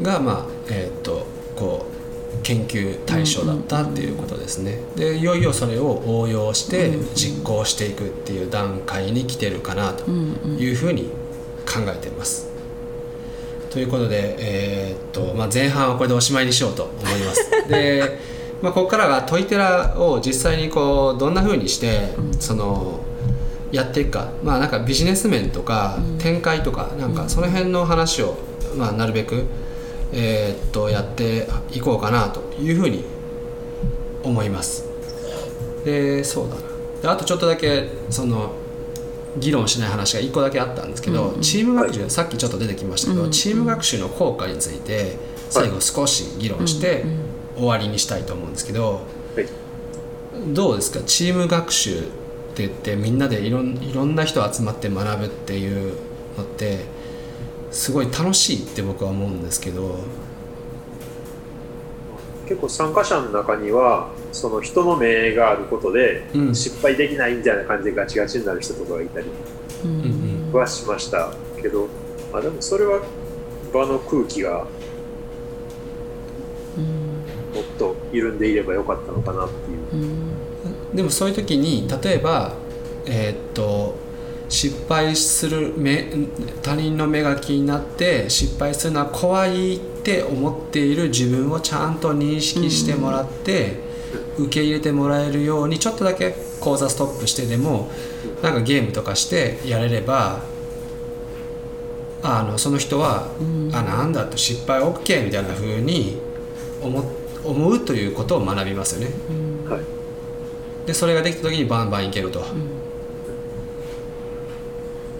がまあえーっとこう研究対象だったっていうことですね、でいよいよそれを応用して実行していくっていう段階に来てるかなというふうに考えています。ということで、えーっとまあ、前半はこれでおしまいにしようと思います。で、まあ、ここからがトイテラを実際にこうどんなふうにして、そのやっていくか、まあ、なんかビジネス面とか展開とかなんかその辺の話を、まあ、なるべく、えーっとやっていこうかなというふうに思います。でそうだなであとちょっとだけその議論しない話が1個だけあったんですけど、チーム学習さっきちょっと出てきましたけど、チーム学習の効果について最後少し議論して終わりにしたいと思うんですけど、はい。どうですか？チーム学習って言ってみんなでいろんいろんな人集まって学ぶっていうのってすごい楽しいって僕は思うんですけど結構参加者の中にはその人の目があることでうん。失敗できないみたいな感じでガチガチになる人とかがいたりはしました。けど、まあ、でもそれは場の空気がもっと緩んでいればよかったのかなっていう。うん。でもそういう時に例えばえーっと失敗する目他人の目が気になって失敗するのは怖いって思っている自分をちゃんと認識してもらって、受け入れてもらえるようにちょっとだけ講座ストップしてでもなんかゲームとかしてやれればあのその人は、あなんだと失敗 OK みたいな風に思思うということを学びますよね。はい。でそれができた時にバンバンいけると、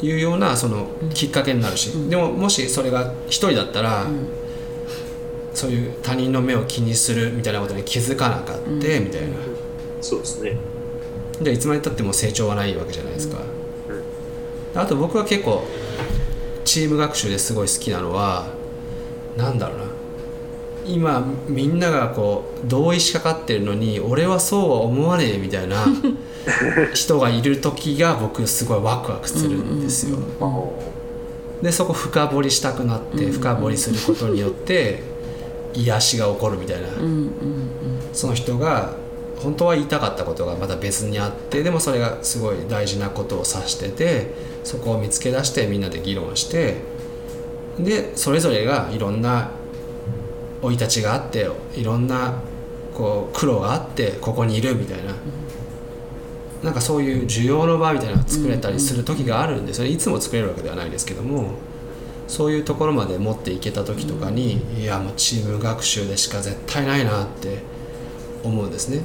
いうようなそのきっかけになるし、でももしそれが一人だったら、そういう他人の目を気にするみたいなことに気づかなかった、みたいな。そうですね。でいつまでたっても成長はないわけじゃないですか、あと僕は結構チーム学習ですごい好きなのはなんだろうな。今みんながこう同意しかかってるのに俺はそうは思わねえみたいな 人がいる時が僕すごいワクワクするんですよ。でそこ深掘りしたくなって深掘りすることによって癒しが起こるみたいな、その人が本当は言いたかったことがまた別にあってでもそれがすごい大事なことを指しててそこを見つけ出してみんなで議論してでそれぞれがいろんな生い立ちがあっていろんなこう苦労があってここにいるみたいな。なんかそういう需要の場みたいなのが作れたりする時があるんでそれいつも作れるわけではないですけども。そういうところまで持っていけた時とかにいやもうチーム学習でしか絶対ないなって思うんですね。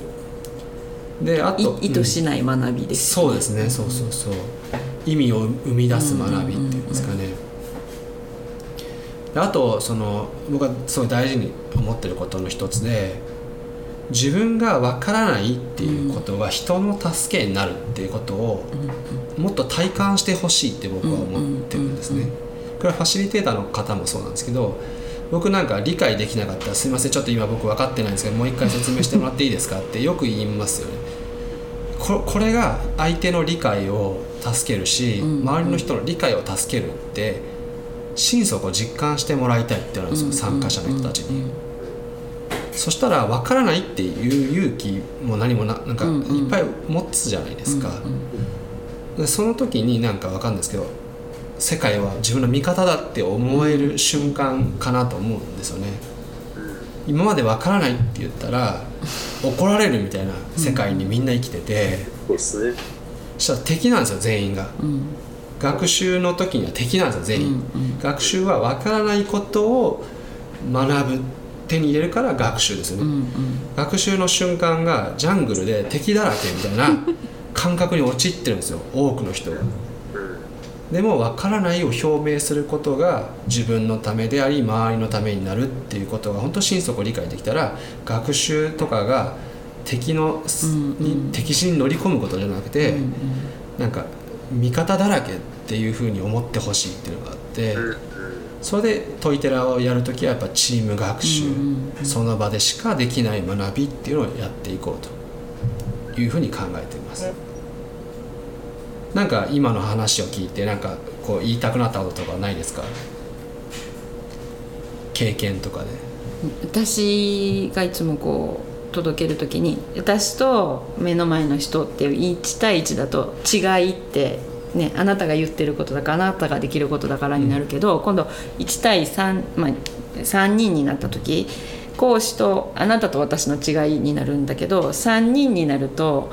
であとい意図しない学びです、そうですね。そうそうそう。意味を生み出す学びっていうんですかね。であとその僕がすごい大事に思ってることの一つで自分がわからないっていうことが人の助けになるっていうことをもっと体感してほしいって僕は思ってるんですねこれはファシリテーターの方もそうなんですけど僕なんか理解できなかったら「すいませんちょっと今僕分かってないんですけどもう一回説明してもらっていいですか?」ってよく言いますよね。ここれが相手の理解を助けるし、うん周りの人の理解を助けるって心底実感してもらいたいってなるんですよ、参加者の人たちに、そしたら分からないっていう勇気も何もななんかいっぱい持つじゃないですか、でその時になんか分かるんですけど世界は自分の味方だって思える瞬間かなと思うんですよね。今まで分からないって言ったら怒られるみたいな世界にみんな生きてて、そうですね。そしたら敵なんですよ全員が。うん学習の時には敵なんですよ全員、うん学習は分からないことを学ぶ手に入れるから学習ですよね、うんうん。学習の瞬間がジャングルで敵だらけみたいな感覚に陥ってるんですよ多くの人が。うん。でも分からないを表明することが自分のためであり周りのためになるっていうことが本当心底理解できたら学習とかが敵の、うんうんに敵地に乗り込むことじゃなくて、うんなんか味方だらけっていうふうに思ってほしいっていうのがあって、うん。それでトイテラをやるときはやっぱチーム学習、うんうんその場でしかできない学びっていうのをやっていこうというふうに考えています。なんか今の話を聞いてなんかこう言いたくなったこととかないですか？経験とかで。私がいつもこう届ける時に私と目の前の人っていう1対1だと違いって、ね、あなたが言ってることだからあなたができることだからになるけど、今度1対3、まあ、3人になった時講師とあなたと私の違いになるんだけど3人になると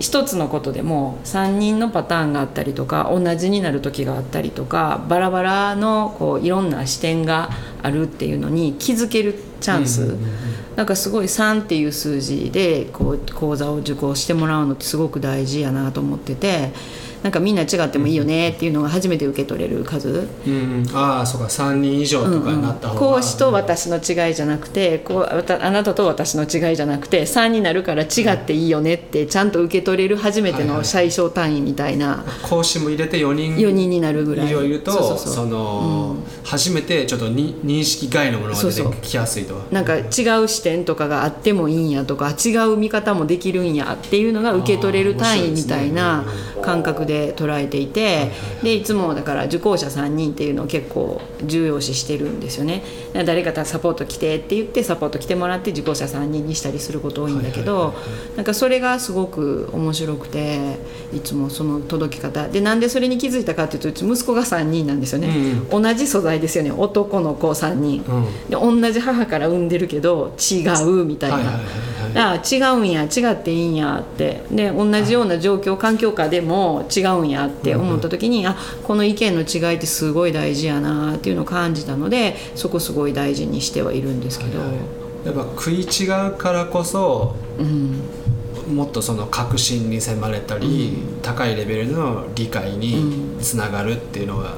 一つのことでも3人のパターンがあったりとか同じになる時があったりとかバラバラのこういろんな視点があるっていうのに気づけるチャンス、なんかすごい3っていう数字でこう講座を受講してもらうのってすごく大事やなと思っててなんかみんな違ってもいいよねっていうのが初めて受け取れる数。うんうん、ああそうか。3人以上とかになった方が、講師と私の違いじゃなくてこうあなたと私の違いじゃなくて3になるから違っていいよねってちゃんと受け取れる初めてのはいはい。最小単位みたいな。講師も入れて4人4人になるぐらい。以上いるとそうそうそう。その、初めてちょっとに認識外のものが出そうそう。てきやすいとなんか違う視点とかがあってもいいんやとか違う見方もできるんやっていうのが受け取れる単位みたいな感覚で捉えていてでいつもだから受講者3人っていうのを結構重要視してるんですよね。誰かサポート来てって言ってサポート来てもらって受講者3人にしたりすること多いんだけどなんかそれがすごく面白くていつもその届き方。でなんでそれに気づいたかっていうとうち息子が3人なんですよね、同じ素材ですよね。男の子3人。うん。で同じ母から産んでるけど違うみたいな、はいはいはいはいあ違うんや違っていいんやって。で同じような状況環境下でも違うんやって思った時に、あこの意見の違いってすごい大事やなっていうのを感じたのでそこすごい大事にしてはいるんですけど、やっぱ食い違うからこそうん。もっとその確信に迫れたり、高いレベルの理解につながるっていうのが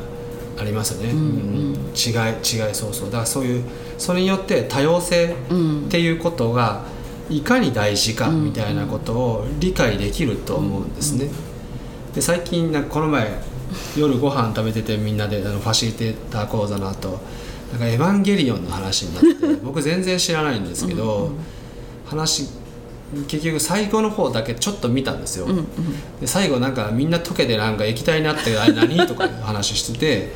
ありますよね、ん。うん。違い違いそうそう。だからそういうそれによって多様性うん。っていうことがいかに大事かみたいなことを理解できると思うんですね。で最近なんかこの前夜ご飯食べててみんなであのファシリテーター講座の後なんかエヴァンゲリオンの話になって 僕全然知らないんですけど話結局最後の方だけちょっと見たんですよ。うんうんで最後なんかみんな溶けてなんか液体になってあれ何とか話してて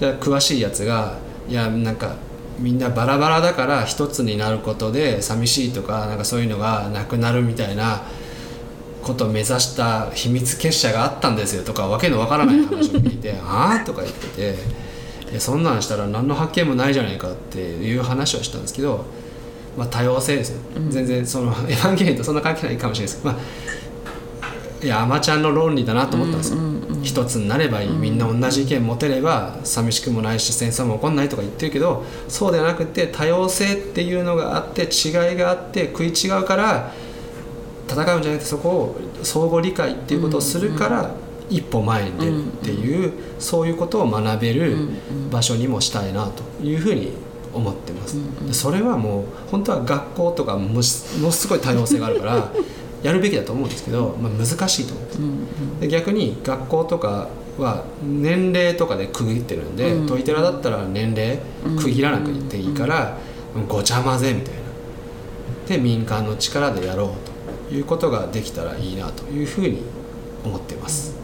で詳しいやつがいやなんかみんなバラバラだから一つになることで寂しいとかなんかそういうのがなくなるみたいなことを目指した秘密結社があったんですよとかわけのわからない話を聞いて「ああ?」とか言っててそんなんしたら何の発見もないじゃないかっていう話をしたんですけど、まあ、多様性ですよ、全然そのエヴァンゲリオンとそんな関係ないかもしれないですけど、まあ、いやアマちゃんの論理だなと思ったんですよ、一つになればいい。みんな同じ意見持てれば寂しくもないし戦争も起こんないとか言ってるけどそうではなくて多様性っていうのがあって違いがあって食い違うから戦うんじゃなくてそこを相互理解っていうことをするから一歩前に出るっていうそういうことを学べる場所にもしたいなというふうに思ってます。でそれはもう本当は学校とかももしものすごい多様性があるからやるべきだと思うんですけど、まあ、難しいと思うんです。で逆に学校とかは年齢とかで区切ってるんで、うん。トイテラだったら年齢区切らなくていいから、ごちゃ混ぜみたいな。で民間の力でやろうということができたらいいなというふうに思ってます、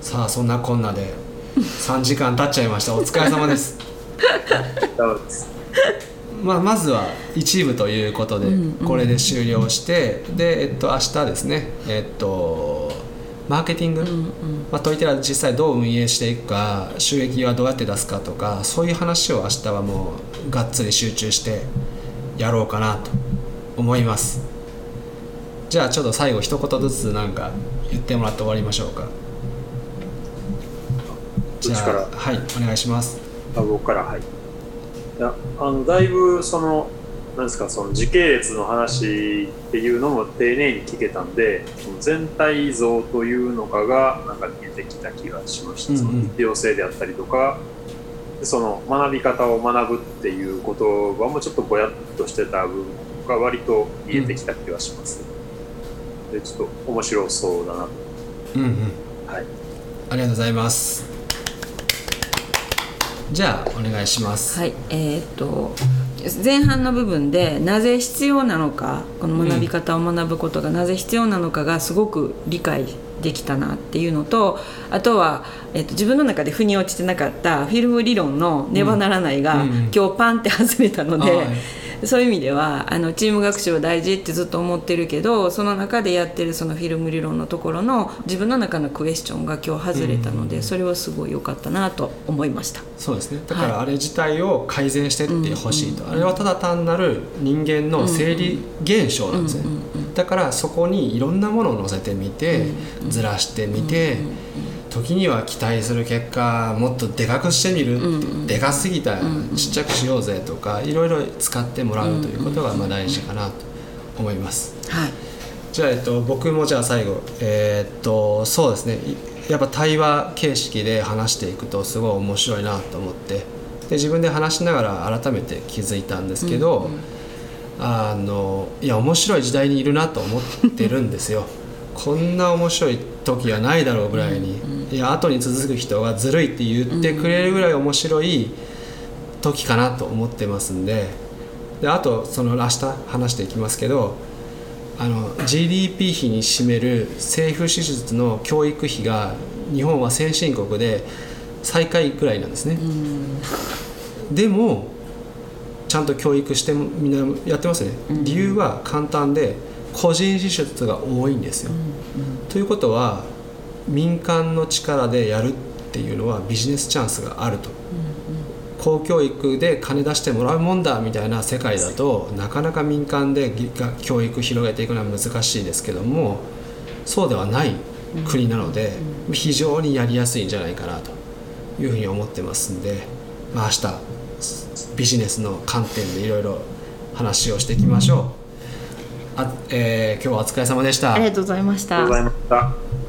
さあそんなこんなで3時間経っちゃいました。お疲れ様です まあ、まずは一部ということでこれで終了してで、えっと、明日ですね。えっとマーケティング、うんうん。まあ、トイテラ実際どう運営していくか収益はどうやって出すかとかそういう話を明日はもうがっつり集中してやろうかなと思います。じゃあちょっと最後一言ずつなんか言ってもらって終わりましょうか。じゃあはいお願いします。あ僕から。はいいやあのだいぶそのなんですかその時系列の話っていうのも丁寧に聞けたんでその全体像というのかがなんか見えてきた気がしました、うんうん。その必要性であったりとかでその学び方を学ぶっていう言葉もちょっとぼやっとしてた部分が割と見えてきた気がします、でちょっと面白そうだなと。うんうん。はい。ありがとうございますじゃあお願いします、はいえーっと前半の部分でなぜ必要なのかこの学び方を学ぶことがなぜ必要なのかがすごく理解できたなっていうのとあとは、えーっと自分の中で腑に落ちてなかったフィルム理論の「ねばならないが」うんうん。今日パンって外れたので。はいそういう意味ではあのチーム学習は大事ってずっと思ってるけどその中でやってるそのフィルム理論のところの自分の中のクエスチョンが今日外れたので、それはすごい良かったなと思いました。そうですね。だからはいあれ自体を改善してってほしいと、あれはただ単なる人間の生理現象なんですね、だからそこにいろんなものを乗せてみて、ずらしてみて、時には期待する結果もっとでかくしてみる。って、でかすぎたらちっちゃくしようぜとかいろいろ使ってもらうということがまあ大事かなと思います。はい。じゃあ、えっと、僕もじゃあ最後えーっとそうですね。いやっぱ対話形式で話していくとすごい面白いなと思ってで自分で話しながら改めて気づいたんですけど、あのいや面白い時代にいるなと思ってるんですよこんな面白い時はないだろうぐらいに、いや後に続く人がずるいって言ってくれるぐらい面白い時かなと思ってますんでであとその明日話していきますけどあの GDP 比に占める政府支出の教育費が日本は先進国で最下位くらいなんですね、でもちゃんと教育してもみんなやってますね、理由は簡単で個人支出が多いんですよ、ということは民間の力でやるっていうのはビジネスチャンスがあると、公教育で金出してもらうもんだみたいな世界だとなかなか民間で教育広げていくのは難しいですけどもそうではない国なので非常にやりやすいんじゃないかなと。いうふうに思ってますんで、まあ、明日ビジネスの観点でいろいろ話をしていきましょう。あえー今日はお疲れ様でした。ありがとうございましたありがとうございました